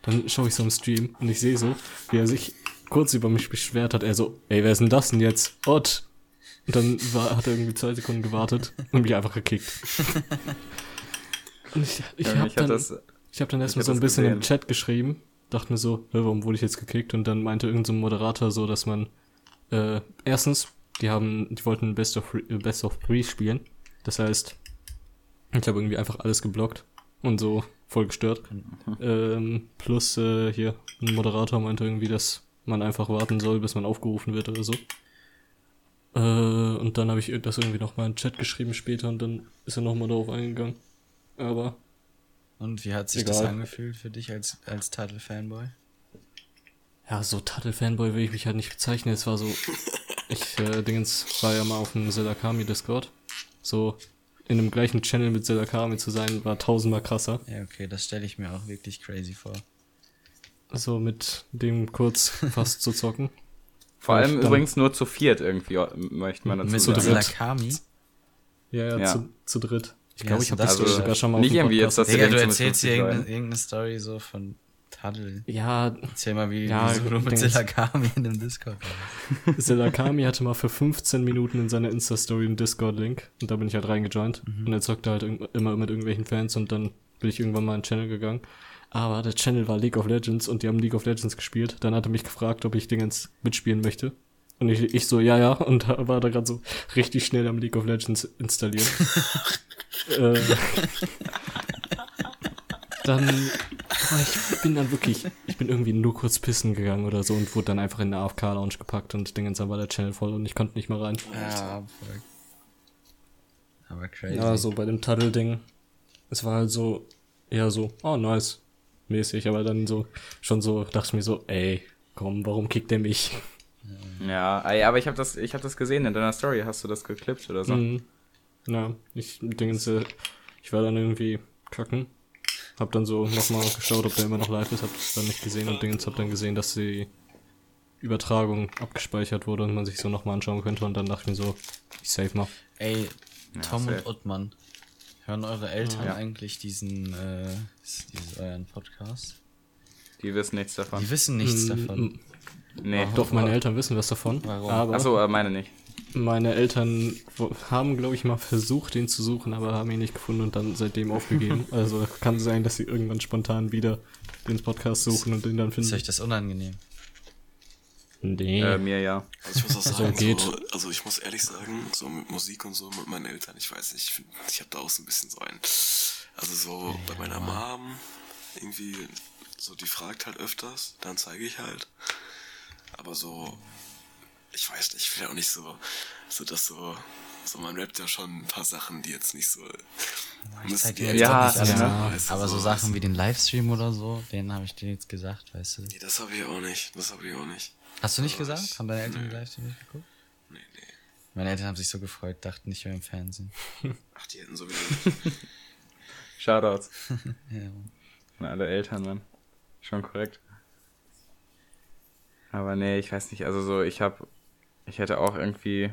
Dann schaue ich so im Stream und ich sehe so, wie er sich kurz über mich beschwert hat. Er so, ey, wer ist denn das denn jetzt? Ott! Und dann war, hat er irgendwie zwei Sekunden gewartet und mich einfach gekickt. Und ich, ich ja, habe dann, das, ich hab dann erstmal so ein bisschen gesehen. im Chat geschrieben, dachte mir so, warum wurde ich jetzt gekickt? Und dann meinte irgendein so Moderator so, dass man äh, erstens, die haben, die wollten Best of Best of Three spielen. Das heißt, ich habe irgendwie einfach alles geblockt und so voll gestört. Mhm. Ähm, plus äh, hier ein Moderator meinte irgendwie, dass man einfach warten soll, bis man aufgerufen wird oder so. Äh, und dann habe ich das irgendwie nochmal in den Chat geschrieben später und dann ist er nochmal darauf eingegangen. Aber. Und wie hat sich egal. das angefühlt für dich als, als Tuttle-Fanboy? Ja, so Tuttle-Fanboy will ich mich halt nicht bezeichnen. Es war so. ich, äh, Dingens, war ja mal auf dem Selakami Discord. So, in dem gleichen Channel mit Selakami zu sein, war tausendmal krasser. Ja, okay, das stelle ich mir auch wirklich crazy vor. So mit dem kurz fast zu zocken. Vor allem übrigens nur zu viert irgendwie, möchte man dazu mit sagen. Mit Selakami? Ja, ja, ja. Zu, zu dritt. Ich glaube, ich habe das also sogar schon mal Nicht irgendwie jetzt, dass Digga, du erzählst dir irgendeine, irgendeine Story so von Taddel. Ja. Erzähl mal, wie, ja, wie du mit Selakami in dem Discord warst. Selakami hatte mal für 15 Minuten in seiner Insta-Story einen Discord-Link und da bin ich halt reingejoint mhm. und er zockte halt immer mit irgendwelchen Fans und dann bin ich irgendwann mal in den Channel gegangen. Aber der Channel war League of Legends und die haben League of Legends gespielt. Dann hat er mich gefragt, ob ich Dingens mitspielen möchte. Und ich, ich so, ja, ja, und war da gerade so richtig schnell am League of Legends installieren. äh, dann, ich bin dann wirklich, ich bin irgendwie nur kurz pissen gegangen oder so und wurde dann einfach in eine AFK-Lounge gepackt und Dingens, dann war der Channel voll und ich konnte nicht mehr rein. Ja, voll. Aber crazy. Ja, so bei dem Tuddle-Ding, es war halt so, eher so, oh nice, mäßig, aber dann so, schon so, dachte ich mir so, ey, komm, warum kickt der mich? Ja, aber ich habe das, ich habe das gesehen in deiner Story. Hast du das geklippt oder so? Mhm. Ja, ich denke, ich war dann irgendwie kacken. Hab dann so nochmal geschaut, ob der immer noch live ist, hab das dann nicht gesehen und Dingens hab dann gesehen, dass die Übertragung abgespeichert wurde und man sich so nochmal anschauen könnte und dann dachte ich mir so, ich save mal. Ey, Tom ja, und Ottmann, hören eure Eltern ja. eigentlich diesen, äh, diesen euren Podcast? Die wissen nichts davon. Die wissen nichts mm, davon. Nee. Doch, meine Eltern wissen was davon. Warum? Aber Achso, äh, meine nicht. Meine Eltern haben, glaube ich, mal versucht, ihn zu suchen, aber haben ihn nicht gefunden und dann seitdem aufgegeben. also kann sein, dass sie irgendwann spontan wieder den Podcast suchen und den dann finden. Ist euch das unangenehm? Nee. Äh, mir ja. Also ich muss auch sagen, so geht. So, also ich muss ehrlich sagen, so mit Musik und so mit meinen Eltern, ich weiß nicht, ich, find, ich habe da auch so ein bisschen so ein, also so ja. bei meiner Mom irgendwie, so die fragt halt öfters, dann zeige ich halt. Aber so, ich weiß nicht, ich will auch nicht so, so dass so, so man rappt ja schon ein paar Sachen, die jetzt nicht so. Ich zeig dir jetzt ja, nicht alle, ja. Weißt du, aber so, so Sachen wie den Livestream oder so, den habe ich dir jetzt gesagt, weißt du. Nee, das habe ich auch nicht. Das habe ich auch nicht. Hast du nicht aber gesagt? Haben deine Eltern nee. den Livestream nicht geguckt? Nee, nee. Meine Eltern haben sich so gefreut, dachten nicht mehr im Fernsehen. Ach, die hätten sowieso. Shoutouts. ja. An alle Eltern, Mann. Schon korrekt. Aber nee, ich weiß nicht, also so, ich hab, ich hätte auch irgendwie,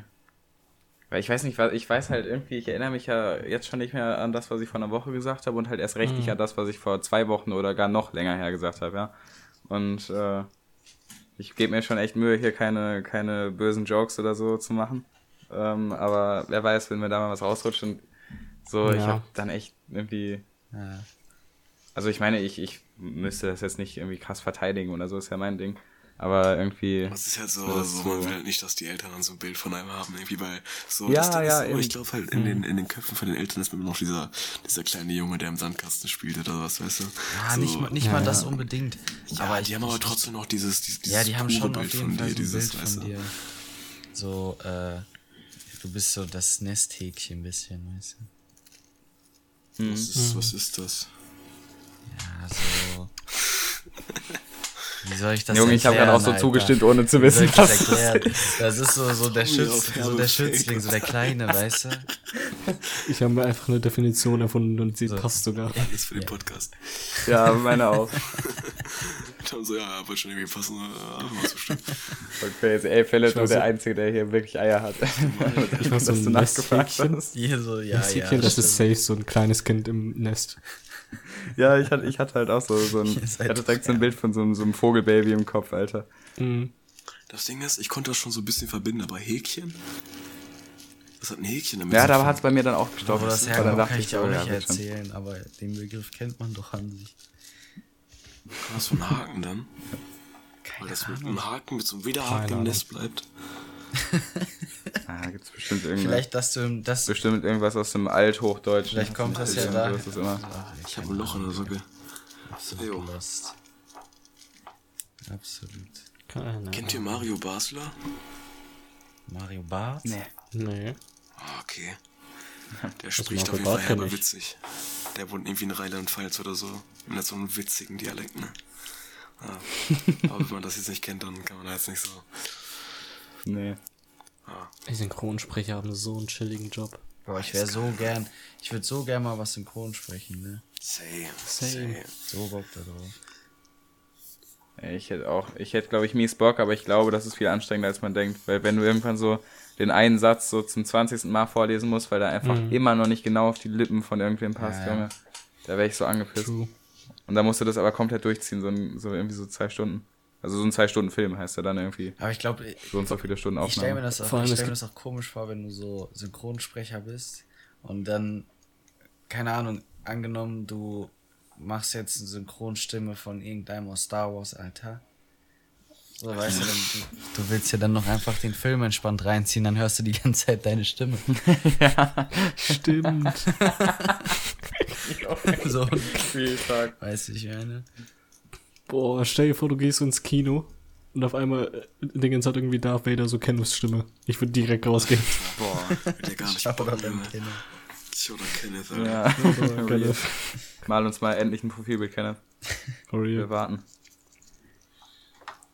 weil ich weiß nicht, ich weiß halt irgendwie, ich erinnere mich ja jetzt schon nicht mehr an das, was ich vor einer Woche gesagt habe und halt erst recht mhm. nicht an das, was ich vor zwei Wochen oder gar noch länger her gesagt habe, ja. Und äh, ich gebe mir schon echt Mühe, hier keine, keine bösen Jokes oder so zu machen. Ähm, aber wer weiß, wenn mir da mal was rausrutscht und so, ja. ich habe dann echt irgendwie. Ja. Also ich meine, ich, ich müsste das jetzt nicht irgendwie krass verteidigen oder so, ist ja mein Ding. Aber irgendwie. Das ist halt so, so, so, man will halt nicht, dass die Eltern dann so ein Bild von einem haben, irgendwie, weil so, ja, das ja, so, ich glaube halt in den, mhm. in den Köpfen von den Eltern ist immer noch dieser, dieser kleine Junge, der im Sandkasten spielt oder was, weißt du? Ja, so, nicht, nicht ja, mal das unbedingt. Ja, aber die haben aber trotzdem noch dieses, dieses, dieses ja, die haben schon Bild von dir, dieses, Bild von dir. So, äh, du bist so das Nesthäkchen ein bisschen, weißt du? Hm. Was, ist, was ist das? Ja, so. Wie soll ich das Junge, ich habe gerade auch so Alter. zugestimmt, ohne zu wissen, was das ist. Das ist so, so der, Schütz, so der Schützling, so der Kleine, weißt du? Ich habe mir einfach eine Definition erfunden und sie so. passt sogar. Alles für den Podcast. Ja, meine auch. Tom so, ja, wird schon irgendwie passen. Ja, bestimmt. crazy. Ey, Philipp, du der Einzige, der hier wirklich Eier hat. ich war so ein Nesthäkchen. Hier so, ja, ja. Das ist safe, so ein kleines Kind im Nest. ja, ich hatte, ich hatte halt auch so, so ein, ich hatte direkt so ein Bild von so einem, so einem Vogelbaby im Kopf, Alter. Mhm. Das Ding ist, ich konnte das schon so ein bisschen verbinden, aber Häkchen? Das hat ein Häkchen damit. Ja, da hat es bei mir dann auch gestoppt. Aber das herkommt, dann kann ich dir auch nicht erzählen, schon. aber den Begriff kennt man doch an sich. Was für ein Haken dann? Keine Weil das mit einem Haken, mit so einem Widerhaken im Nest bleibt. ah, da gibt's bestimmt irgendwas. Vielleicht, dass du das. Bestimmt irgendwas aus dem Althochdeutschen. Vielleicht kommt das ja da. Das immer. Ich habe ein Loch in der Socke. Absolut lost. Absolut. Keine Kennt ihr Mario Basler? Mario Bart? Nee. Nee. Ah, okay. Der spricht auf jeden Fall herbe witzig. Der wohnt irgendwie in Rheinland-Pfalz oder so. Mit so einem witzigen Dialekt, ne? Ja. Aber wenn man das jetzt nicht kennt, dann kann man da jetzt nicht so. Nee. Die Synchronsprecher haben so einen chilligen Job. Boah, ich wäre so gern, ich würde so gern mal was synchron sprechen, ne? Same. Same. So Bock da drauf. Ich hätte auch, ich hätte glaube ich mies Bock, aber ich glaube, das ist viel anstrengender als man denkt, weil wenn du irgendwann so den einen Satz so zum 20. Mal vorlesen musst, weil der einfach mhm. immer noch nicht genau auf die Lippen von irgendwem passt, ja, Junge, da wäre ich so angepisst. True. Und da musst du das aber komplett durchziehen, so, so irgendwie so zwei Stunden. Also so ein zwei Stunden Film heißt ja dann irgendwie. Aber ich glaube, so und so viele Stunden Aufnahme. Ich stelle mir, das auch, stell mir das auch komisch vor, wenn du so Synchronsprecher bist und dann, keine Ahnung, angenommen, du machst jetzt eine Synchronstimme von irgendeinem aus Star Wars, Alter. So, weißt du, dann, du, du, willst ja dann noch einfach den Film entspannt reinziehen, dann hörst du die ganze Zeit deine Stimme. ja, stimmt. so ein Spieltag. Weißt du, ich meine. Boah, stell dir vor, du gehst ins Kino und auf einmal äh, Dingens hat irgendwie Darth Vader so Kenneths Stimme. Ich würde direkt rausgehen. Boah, der gar nicht Bock, Ich oder Kenneth, Alter. Ja, Kenneth. Mal uns mal endlich ein Profilbild, Kenneth. Wir warten.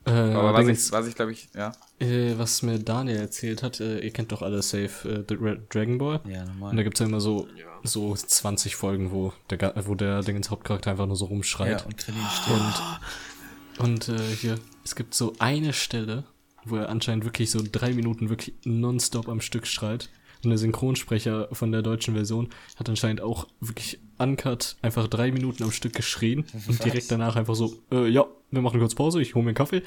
Äh, aber was ich, was ich glaube ich, ja. Äh, was mir Daniel erzählt hat, äh, ihr kennt doch alle Safe äh, The Dragon Ball. Ja, normal. Und da gibt's ja immer so, ja. so 20 Folgen, wo der, wo der Dingens Hauptcharakter einfach nur so rumschreit. Ja, und Krillin steht. Und, und äh, hier, es gibt so eine Stelle, wo er anscheinend wirklich so drei Minuten wirklich nonstop am Stück schreit. Und der Synchronsprecher von der deutschen Version hat anscheinend auch wirklich uncut einfach drei Minuten am Stück geschrien Was? und direkt danach einfach so, äh, ja, wir machen kurz Pause, ich hole mir einen Kaffee.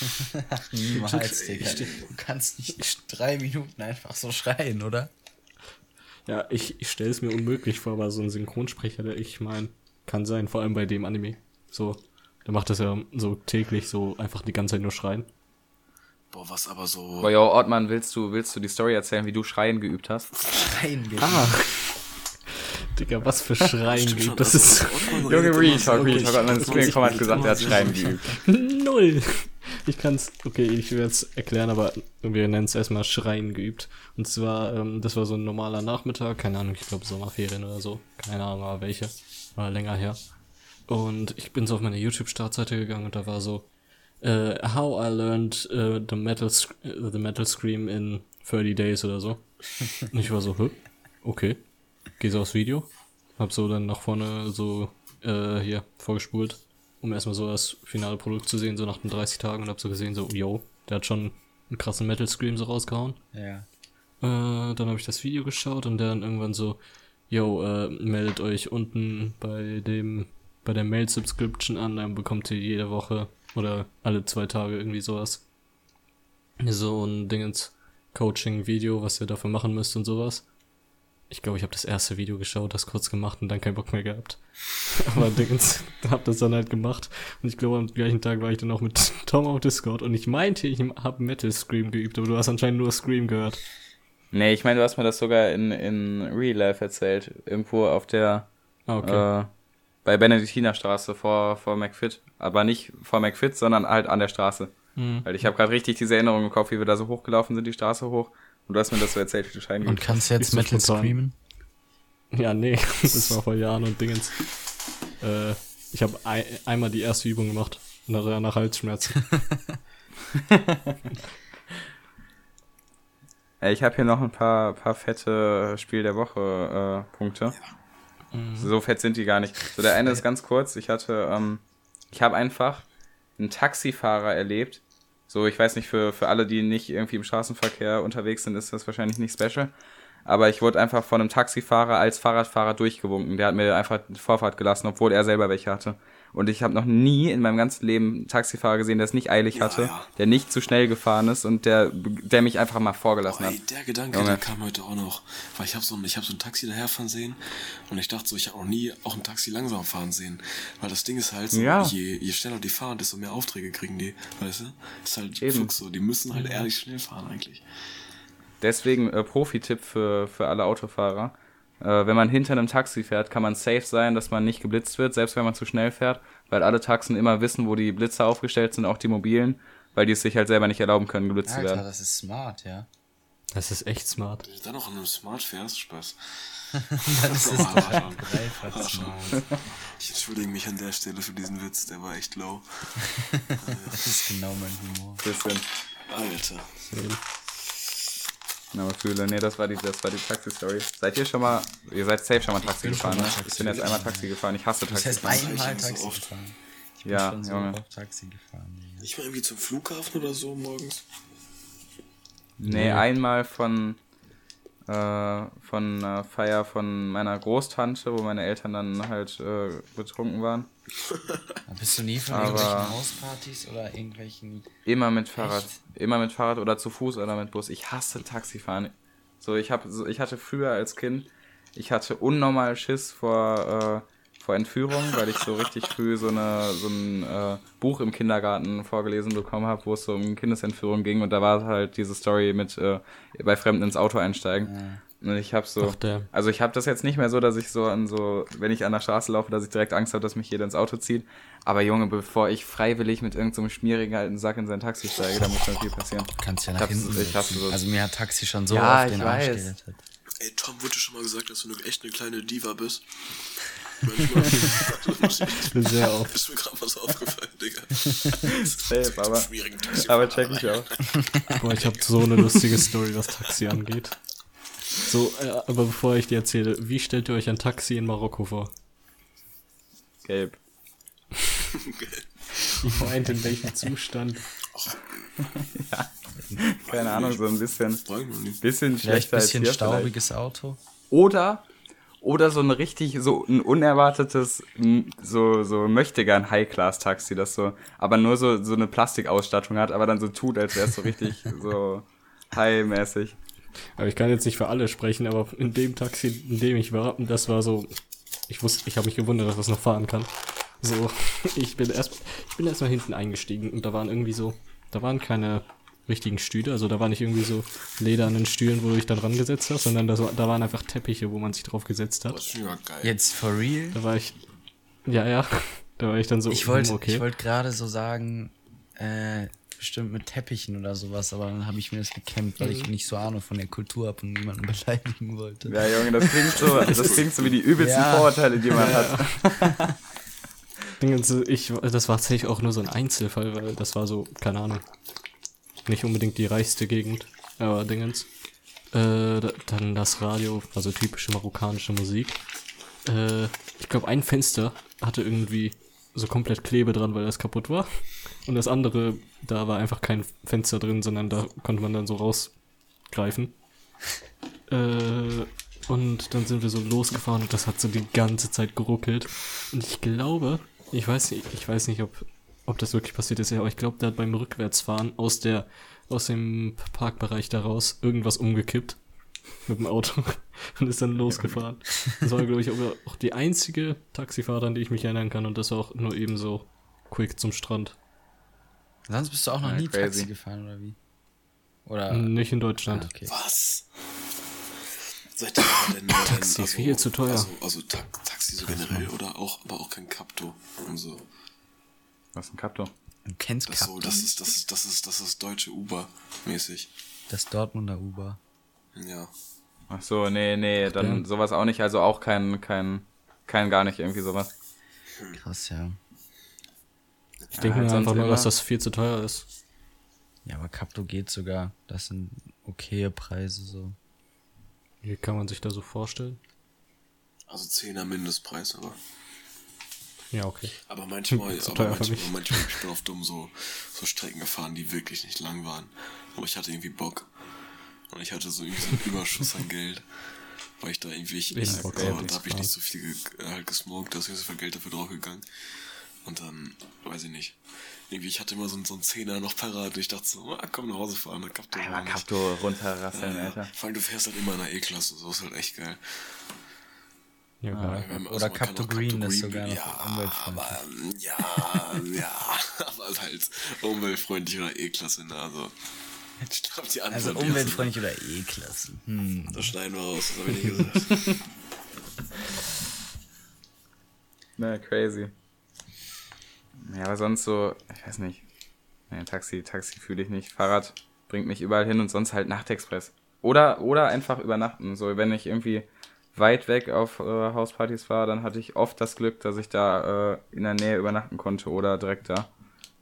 Niemals, Digga. Du kannst nicht drei Minuten einfach so schreien, oder? Ja, ich, ich stelle es mir unmöglich vor, aber so ein Synchronsprecher, der ich meine, kann sein, vor allem bei dem Anime. So, der macht das ja so täglich, so einfach die ganze Zeit nur schreien. Boah, was aber so. Boah, yo, Ortmann, willst du, willst du die Story erzählen, wie du Schreien geübt hast? Schreien geübt. Ah. Digga, was für Schreien geübt. Das ist. Junge Real Talk, Real Talk. Ortmann ist hat gesagt, er hat Schreien geübt. Null. Ich kann's, okay, ich will jetzt erklären, aber wir nennen es erstmal Schreien geübt. Und zwar, ähm, das war so ein normaler Nachmittag, keine Ahnung, ich glaube Sommerferien oder so. Keine Ahnung, aber welche. War länger her. Und ich bin so auf meine YouTube-Startseite gegangen und da war so, uh, How I Learned uh, the, metal uh, the Metal Scream in 30 Days oder so. Und ich war so, Hä? okay. Geh so aufs Video. Hab so dann nach vorne so äh, hier vorgespult, um erstmal so das finale Produkt zu sehen, so nach den 30 Tagen und hab so gesehen, so, yo, der hat schon einen krassen Metal Scream so rausgehauen. Ja. Äh, dann habe ich das Video geschaut und dann irgendwann so, yo, äh, meldet euch unten bei dem, bei der Mail-Subscription an, dann bekommt ihr jede Woche oder alle zwei Tage irgendwie sowas. So ein Dingens Coaching-Video, was ihr dafür machen müsst und sowas. Ich glaube, ich habe das erste Video geschaut, das kurz gemacht und dann keinen Bock mehr gehabt. Aber Dingens, hab das dann halt gemacht. Und ich glaube, am gleichen Tag war ich dann auch mit Tom auf Discord und ich meinte, ich habe Metal Scream geübt, aber du hast anscheinend nur Scream gehört. Nee, ich meine, du hast mir das sogar in, in Real Life erzählt. Irgendwo auf der ah, okay. äh, bei Benediktinerstraße vor, vor McFit. Aber nicht vor McFit, sondern halt an der Straße. Mhm. Weil ich habe gerade richtig diese Erinnerung im Kopf, wie wir da so hochgelaufen sind, die Straße hoch. Und du hast mir das so erzählt, wie du Schein Und kannst du jetzt Metal screamen? Ja, nee, das war vor Jahren und Dingens. Äh, ich habe ein, einmal die erste Übung gemacht. Nach, nach Halsschmerzen. ich habe hier noch ein paar, paar fette Spiel der Woche äh, Punkte. Ja. Mhm. So fett sind die gar nicht. So, der eine ist ganz kurz. Ich hatte, ähm, ich habe einfach einen Taxifahrer erlebt. So, ich weiß nicht, für, für alle, die nicht irgendwie im Straßenverkehr unterwegs sind, ist das wahrscheinlich nicht special. Aber ich wurde einfach von einem Taxifahrer als Fahrradfahrer durchgewunken. Der hat mir einfach Vorfahrt gelassen, obwohl er selber welche hatte. Und ich habe noch nie in meinem ganzen Leben einen Taxifahrer gesehen, der es nicht eilig hatte, ja. der nicht zu schnell gefahren ist und der, der mich einfach mal vorgelassen Boah, ey, hat. Der Gedanke, Junge. der kam heute auch noch. Weil ich habe so, ein, hab so ein Taxi daherfahren sehen und ich dachte so, ich habe noch nie auch ein Taxi langsam fahren sehen. Weil das Ding ist halt so, ja. je, je schneller die fahren, desto mehr Aufträge kriegen die, weißt du? Ist halt Eben. Fuchs so, die müssen halt ehrlich schnell fahren eigentlich. Deswegen äh, Profi-Tipp für, für alle Autofahrer äh, wenn man hinter einem Taxi fährt, kann man safe sein, dass man nicht geblitzt wird, selbst wenn man zu schnell fährt, weil alle Taxen immer wissen, wo die Blitzer aufgestellt sind, auch die mobilen, weil die es sich halt selber nicht erlauben können, geblitzt Alter, zu werden. das ist smart, ja. Das ist echt smart. Wenn du dann noch an einem Smart fährst, Spaß. dann ist es dreifach smart. Ich entschuldige mich an der Stelle für diesen Witz, der war echt low. das ist genau mein Humor. Bisschen. Alter. Na, aber Fühle, nee, das war die, das war die Taxi-Story. Seid ihr schon mal, ihr seid safe schon mal Taxi gefahren, ne? Ich bin jetzt einmal Taxi gefahren, ich hasse Taxi. Das heißt einmal Taxi gefahren. Ich bin ja, schon so Junge. oft Taxi gefahren. Ja. Nicht mal irgendwie zum Flughafen oder so morgens? Nee, nee. einmal von, äh, von einer Feier von meiner Großtante, wo meine Eltern dann halt äh, betrunken waren. Bist du nie von Aber irgendwelchen Hauspartys oder irgendwelchen. Immer mit Fahrrad. Echt? Immer mit Fahrrad oder zu Fuß oder mit Bus. Ich hasse Taxifahren. So, ich, hab, so, ich hatte früher als Kind, ich hatte unnormal Schiss vor, äh, vor Entführung, weil ich so richtig früh so, eine, so ein äh, Buch im Kindergarten vorgelesen bekommen habe, wo es so um Kindesentführung ging. Und da war halt diese Story mit äh, bei Fremden ins Auto einsteigen. Ja. Und ich habe so, also ich habe das jetzt nicht mehr so, dass ich so an so, wenn ich an der Straße laufe, dass ich direkt Angst habe, dass mich jeder ins Auto zieht. Aber Junge, bevor ich freiwillig mit irgendeinem so schmierigen alten Sack in sein Taxi steige, da muss schon viel passieren. Du kannst ja nach hinten ich so. Also mir hat Taxi schon so ja, oft den Arsch gerettet. Ey, Tom, wurde schon mal gesagt, dass du eine, echt eine kleine Diva bist? Sehr oft. Ist mir gerade was aufgefallen, Digga. Safe, aber, aber check ich auch. Boah, ich hab so eine lustige Story, was Taxi angeht. So, äh, aber bevor ich dir erzähle, wie stellt ihr euch ein Taxi in Marokko vor? Gelb. ich meinte, in welchem Zustand? ja. Keine Ahnung, so ein bisschen, bisschen schlechter ein bisschen als hier staubiges vielleicht. Auto. Oder, oder so ein richtig, so ein unerwartetes, so, so möchte gern High-Class-Taxi, das so, aber nur so, so eine Plastikausstattung hat, aber dann so tut, als wäre es so richtig so high-mäßig. Aber ich kann jetzt nicht für alle sprechen, aber in dem Taxi, in dem ich war, das war so, ich wusste, ich habe mich gewundert, dass das noch fahren kann. So, ich bin erst, ich bin erstmal hinten eingestiegen und da waren irgendwie so, da waren keine richtigen Stühle, also da waren nicht irgendwie so ledernen Stühlen, wo du dich dann rangesetzt hast, sondern da, da waren einfach Teppiche, wo man sich drauf gesetzt hat. Das ist ja geil. Jetzt for real? Da war ich, ja, ja, da war ich dann so, ich wollte, hm, okay. ich wollte gerade so sagen, äh, bestimmt mit Teppichen oder sowas, aber dann habe ich mir das gekämmt, weil ich mhm. nicht so Ahnung von der Kultur habe und niemanden beleidigen wollte. Ja, Junge, das klingt so, das klingt so wie die übelsten ja. Vorurteile, die man ja. hat. ich, das war tatsächlich auch nur so ein Einzelfall, weil das war so, keine Ahnung, nicht unbedingt die reichste Gegend, aber Dingens. Äh, dann das Radio, also typische marokkanische Musik. Äh, ich glaube, ein Fenster hatte irgendwie so komplett Klebe dran, weil das kaputt war. Und das andere, da war einfach kein Fenster drin, sondern da konnte man dann so rausgreifen. Äh, und dann sind wir so losgefahren und das hat so die ganze Zeit geruckelt. Und ich glaube, ich weiß ich weiß nicht, ob, ob das wirklich passiert ist, aber ich glaube, der hat beim Rückwärtsfahren aus der, aus dem Parkbereich daraus irgendwas umgekippt mit dem Auto und ist dann losgefahren. Das war, glaube ich, auch die einzige Taxifahrt, an die ich mich erinnern kann und das war auch nur eben so quick zum Strand. Sonst bist du auch noch ja, nie crazy. Taxi gefahren, oder wie? Oder? Nicht in Deutschland. Ah, okay. Was? Seid ihr denn, Taxi also, viel zu teuer. Also, also Ta Taxi so generell oder auch, aber auch kein Capto und so. Was ist ein Capto? Du kennst das Capto? So, das ist, das ist, das ist, das ist deutsche Uber mäßig. Das Dortmunder Uber. Ja. Ach so, nee, nee, dann ja. sowas auch nicht, also auch kein, kein, kein gar nicht irgendwie sowas. Krass, ja. Ich denke ja, mir einfach nur, dass das viel zu teuer ist. Ja, aber Capto geht sogar. Das sind okaye Preise so. Wie kann man sich da so vorstellen? Also 10er Mindestpreis, aber. Ja, okay. Aber manchmal, aber manchmal, manchmal ich bin auf dumm so, so Strecken gefahren, die wirklich nicht lang waren. Aber ich hatte irgendwie Bock. Und ich hatte so irgendwie so einen Überschuss an Geld. Weil ich da irgendwie, ich, ich, Bock, ja, da habe ich nicht so viel halt gesmoked, da ist so viel Geld dafür draufgegangen. Und dann, weiß ich nicht. Irgendwie, ich hatte immer so, so einen Zehner noch parat und ich dachte so, ah, komm nach Hause fahren, da Kapto. Einmal Kapto runterrasseln, ja, Alter. Vor allem, du fährst halt immer in der E-Klasse, so ist halt echt geil. Ja, ah, Oder Capto Green ist sogar noch ja, umweltfreundlich. Aber, ja, ja, aber halt umweltfreundlich oder E-Klasse, ne, also. Ich glaube, die Antwort Also umweltfreundlich oder E-Klasse. Hm. Das schneiden wir raus, das habe ich nicht gesagt. Na, crazy. Ja, aber sonst so, ich weiß nicht. Nee, Taxi, Taxi fühle ich nicht. Fahrrad bringt mich überall hin und sonst halt Nachtexpress. Oder, oder einfach übernachten. So, wenn ich irgendwie weit weg auf äh, Hauspartys war, dann hatte ich oft das Glück, dass ich da äh, in der Nähe übernachten konnte oder direkt da.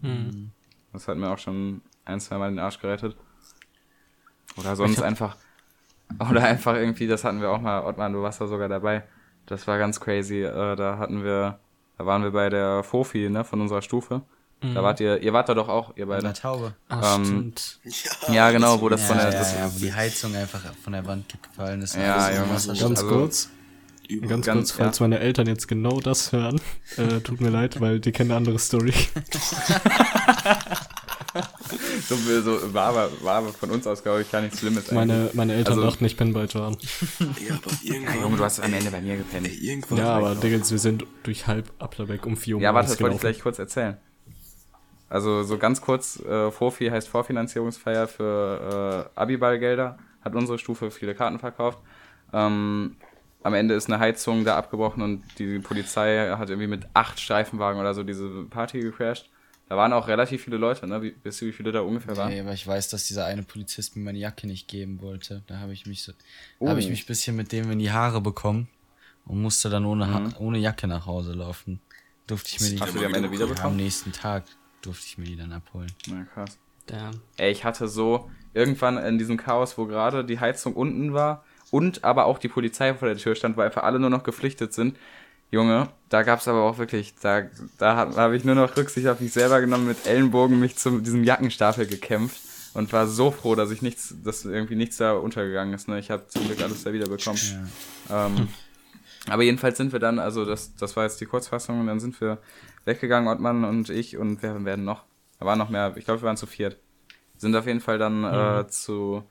Mhm. Das hat mir auch schon ein, zwei Mal den Arsch gerettet. Oder sonst einfach, oder einfach irgendwie, das hatten wir auch mal, Ottmann, du warst da sogar dabei. Das war ganz crazy. Äh, da hatten wir, da waren wir bei der Fofi, ne, von unserer Stufe. Mhm. Da wart ihr, ihr wart da doch auch, ihr beide. In der Taube. Ach, ähm, stimmt. Ja, ja, genau, wo das ja, von der, ja, das, ja, wo die Heizung einfach von der Wand gefallen ist. Ja, ja, ganz also, kurz. Ganz, ganz kurz, falls ja. meine Eltern jetzt genau das hören, äh, tut mir leid, weil die kennen eine andere Story. so, so war, aber, war aber von uns aus, glaube ich, gar nichts Schlimmes. Meine, meine Eltern also, dachten, ich bin bald warm. Ja, aber irgendwann. Ja, Junge, du hast am Ende bei mir gepennt. ja, aber Diggles, wir sind durch halb Applerbeck um 4 Uhr. Ja, warte, das wollte ich gleich kurz erzählen. Also so ganz kurz, äh, Vorfi heißt Vorfinanzierungsfeier für äh, Abiballgelder, hat unsere Stufe viele Karten verkauft. Ähm, am Ende ist eine Heizung da abgebrochen und die Polizei hat irgendwie mit acht Streifenwagen oder so diese Party gecrashed. Da waren auch relativ viele Leute, ne? Wie, weißt du, wie viele da ungefähr waren? Nee, aber ich weiß, dass dieser eine Polizist mir meine Jacke nicht geben wollte. Da habe ich mich so, oh. habe ich mich bisschen mit dem in die Haare bekommen und musste dann ohne, mhm. ohne Jacke nach Hause laufen. Durfte ich mir die, Hast du die am Ende wieder bekommen? Am nächsten Tag durfte ich mir die dann abholen. Na krass. Damn. Ey, ich hatte so irgendwann in diesem Chaos, wo gerade die Heizung unten war und aber auch die Polizei vor der Tür stand, weil einfach alle nur noch geflüchtet sind, Junge, da gab's aber auch wirklich, da, da habe hab ich nur noch Rücksicht auf mich selber genommen, mit Ellenbogen mich zu diesem Jackenstapel gekämpft und war so froh, dass ich nichts, dass irgendwie nichts da untergegangen ist. Ne? Ich habe zum Glück alles da wieder bekommen. Ja. Ähm, aber jedenfalls sind wir dann, also das, das war jetzt die Kurzfassung, und dann sind wir weggegangen, Ottmann und ich und wir werden noch. Da waren noch mehr, ich glaube, wir waren zu viert. Sind auf jeden Fall dann mhm. äh, zu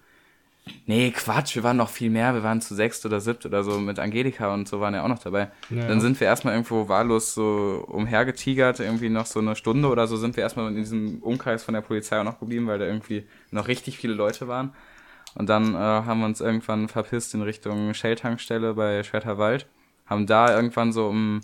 Nee, Quatsch, wir waren noch viel mehr. Wir waren zu sechst oder siebt oder so mit Angelika und so waren ja auch noch dabei. Ja. Dann sind wir erstmal irgendwo wahllos so umhergetigert, irgendwie noch so eine Stunde oder so sind wir erstmal in diesem Umkreis von der Polizei auch noch geblieben, weil da irgendwie noch richtig viele Leute waren. Und dann äh, haben wir uns irgendwann verpisst in Richtung Shell-Tankstelle bei Schwerterwald. Haben da irgendwann so um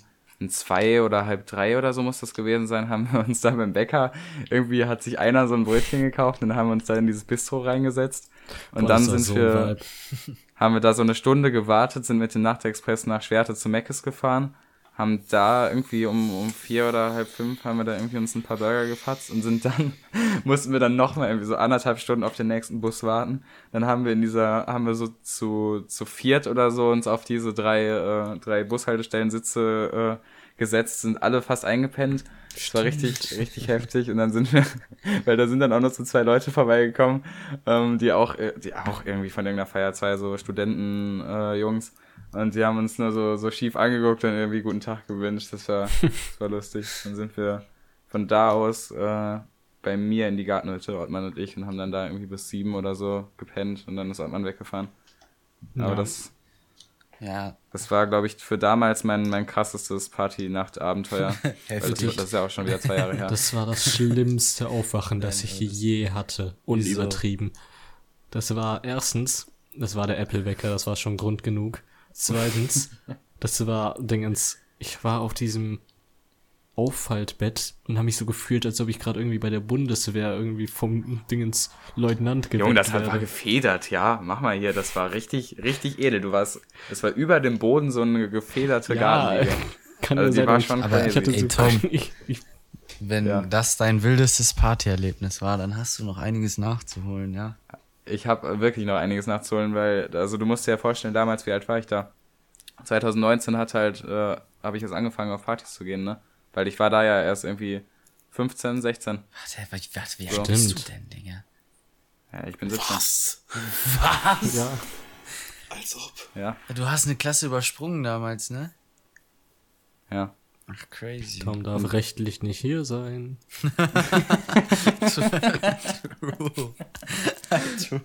zwei oder halb drei oder so muss das gewesen sein, haben wir uns da beim Bäcker, irgendwie hat sich einer so ein Brötchen gekauft und dann haben wir uns da in dieses Bistro reingesetzt. Und Boah, dann sind so wir, haben wir da so eine Stunde gewartet, sind mit dem Nachtexpress nach Schwerte zu Meckes gefahren, haben da irgendwie um, um vier oder halb fünf haben wir da irgendwie uns ein paar Burger gefatzt und sind dann, mussten wir dann nochmal irgendwie so anderthalb Stunden auf den nächsten Bus warten. Dann haben wir in dieser, haben wir so zu, zu viert oder so uns auf diese drei, äh, drei Bushaltestellen Sitze äh, gesetzt, sind alle fast eingepennt. Das war richtig, richtig heftig. Und dann sind wir, weil da sind dann auch noch so zwei Leute vorbeigekommen, ähm, die auch, äh, die auch irgendwie von irgendeiner Feier, zwei so Studenten-Jungs. Äh, und die haben uns nur so, so schief angeguckt und irgendwie guten Tag gewünscht. Das war, das war lustig. Dann sind wir von da aus äh, bei mir in die Gartenhütte, Ortmann und ich, und haben dann da irgendwie bis sieben oder so gepennt und dann ist Ortmann weggefahren. Aber ja. das ja. Das war, glaube ich, für damals mein, mein krassestes Party-Nacht-Abenteuer. Heftig. Das ist ja auch schon wieder zwei Jahre her. Das war das schlimmste Aufwachen, das ich je hatte. Unübertrieben. Das war erstens, das war der Apple-Wecker, das war schon Grund genug. Zweitens, das war Dingens, ich war auf diesem Auffaltbett und habe mich so gefühlt, als ob ich gerade irgendwie bei der Bundeswehr irgendwie vom Dingens Leutnant gewesen Junge, das hat war gefedert, ja. Mach mal hier, das war richtig, richtig edel. Du warst, es war über dem Boden so eine gefederte ja, Gartenlinie. Kann also die war schon aber ich hatte ey, so Tom, ich, ich, Wenn ja. das dein wildestes Partyerlebnis war, dann hast du noch einiges nachzuholen, ja? Ich habe wirklich noch einiges nachzuholen, weil, also du musst dir ja vorstellen, damals, wie alt war ich da? 2019 hat halt, äh, habe ich jetzt angefangen, auf Partys zu gehen, ne? Weil ich war da ja erst irgendwie 15, 16. Warte, warte wie alt so. bist du denn, Digga? Ja, ich bin 17. Was? Was? Ja. Als ob. Ja. Du hast eine Klasse übersprungen damals, ne? Ja. Ach, crazy. Tom darf Und rechtlich nicht hier sein. True. True.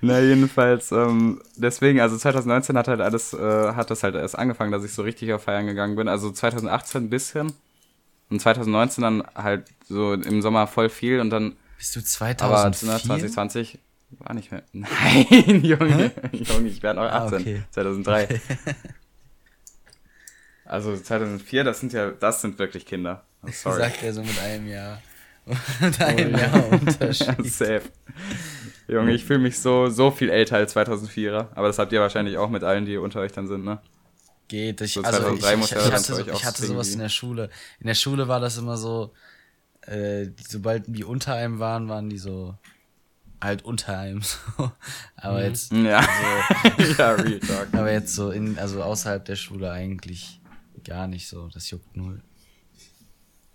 Na, jedenfalls, ähm, deswegen, also 2019 hat halt alles, äh, hat das halt erst angefangen, dass ich so richtig auf Feiern gegangen bin. Also 2018 ein bisschen. Und 2019 dann halt so im Sommer voll viel und dann. Bist du 2004? Aber 2020 war nicht mehr. Nein, Junge, Junge, ich werde noch 18. Ah, okay. 2003. Okay. Also 2004, das sind ja, das sind wirklich Kinder. Oh, sorry. Sagt er so mit einem Jahr. mit einem oh, Jahr Unterschied. Ja, safe. Junge, ich fühle mich so, so viel älter als 2004er. Aber das habt ihr wahrscheinlich auch mit allen, die unter euch dann sind, ne? Geht. Ich, so also ich, ich, ich, hatte, so, ich hatte sowas in der Schule. In der Schule war das immer so, äh, sobald die unter einem waren, waren die so halt unter einem so. Aber mhm. jetzt. Ja. Also, ja, real talk. Aber jetzt so in, also außerhalb der Schule eigentlich gar nicht so. Das juckt null.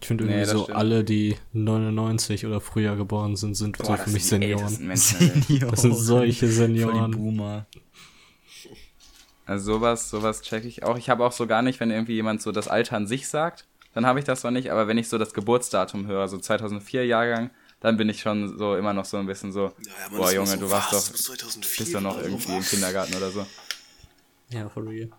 Ich finde irgendwie nee, so stimmt. alle, die 99 oder früher geboren sind, sind Boah, so für mich Senioren. Senioren. Das sind solche Senioren. Boomer. Also sowas, sowas check ich auch. Ich habe auch so gar nicht, wenn irgendwie jemand so das Alter an sich sagt, dann habe ich das noch nicht. Aber wenn ich so das Geburtsdatum höre, so 2004 Jahrgang, dann bin ich schon so immer noch so ein bisschen so, ja, ja, boah Junge, so, du warst doch, 2004 bist doch noch irgendwie im Kindergarten oder so. Ja, for real.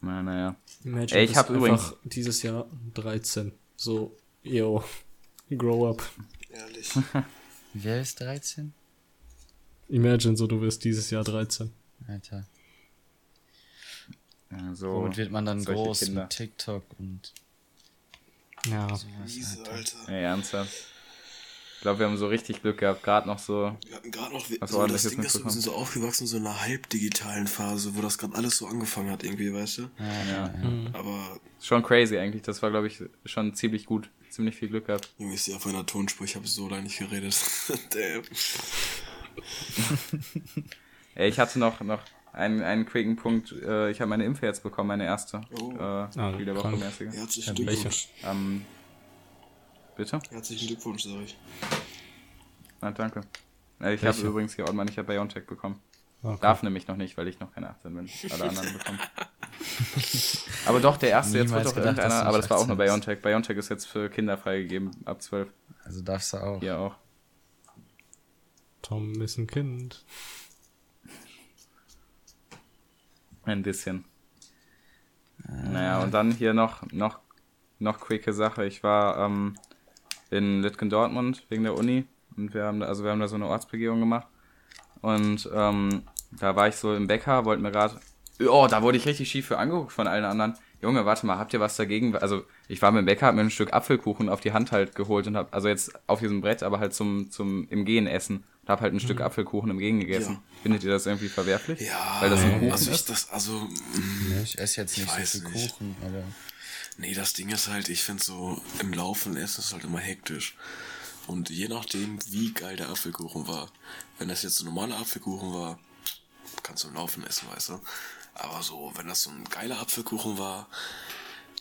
Na, naja. Imagine Ey, ich habe übrigens dieses Jahr 13. So, yo, grow up. Ehrlich. Wer ist 13? Imagine so, du wirst dieses Jahr 13. Alter. Ja, so Womit wird man dann groß Kinder. mit TikTok und ja. Sowas, Alter. Alter. Ey, ernsthaft. Ich glaube, wir haben so richtig Glück gehabt, gerade noch so. Wir hatten gerade noch was so das Ding, dass wir sind so aufgewachsen in so einer halbdigitalen Phase, wo das gerade alles so angefangen hat, irgendwie, weißt du? Ja, ja. Mhm. Aber. Schon crazy eigentlich. Das war, glaube ich, schon ziemlich gut. Ziemlich viel Glück gehabt. Junge, ist ja auf einer Tonspur, ich habe so lange nicht geredet. Damn. Ey, ich hatte noch, noch einen, einen quicken Punkt. Äh, ich habe meine Impfe jetzt bekommen, meine erste. Oh. Äh, ah, wieder Woche mäßige. Herzlichen Glückwunsch. Ähm, Bitte? Herzlichen Glückwunsch, sag ich. Na, danke. Ich habe übrigens hier online, ich habe BioNTech bekommen. Okay. Darf nämlich noch nicht, weil ich noch keine 18 bin. Alle anderen bekommen. aber doch, der erste, jetzt wird doch gedacht, irgendeiner, aber das war auch nur BioNTech. BioNTech ist jetzt für Kinder freigegeben, ab 12. Also darfst du auch. Ja, auch. Tom ist ein Kind. Ein bisschen. Äh. Naja, und dann hier noch, noch, noch quicke Sache. Ich war, ähm, in Litgen Dortmund wegen der Uni. Und wir haben, also wir haben da so eine Ortsbegehung gemacht. Und ähm, da war ich so im Bäcker, wollte mir gerade. Oh, da wurde ich richtig schief für angeguckt von allen anderen. Junge, warte mal, habt ihr was dagegen? Also, ich war mit dem Bäcker, hab mir ein Stück Apfelkuchen auf die Hand halt geholt und hab, also jetzt auf diesem Brett, aber halt zum, zum im Gehen essen. Und hab halt ein mhm. Stück Apfelkuchen im Gehen gegessen. Ja. Findet ihr das irgendwie verwerflich? Ja, Weil das ein Kuchen also ich, ist? Das, also, ich esse jetzt nicht so viel nicht. Kuchen, aber. Nee, das Ding ist halt, ich finde so, im Laufen essen ist halt immer hektisch. Und je nachdem, wie geil der Apfelkuchen war. Wenn das jetzt ein normaler Apfelkuchen war, kannst du im Laufen essen, weißt du. Aber so, wenn das so ein geiler Apfelkuchen war,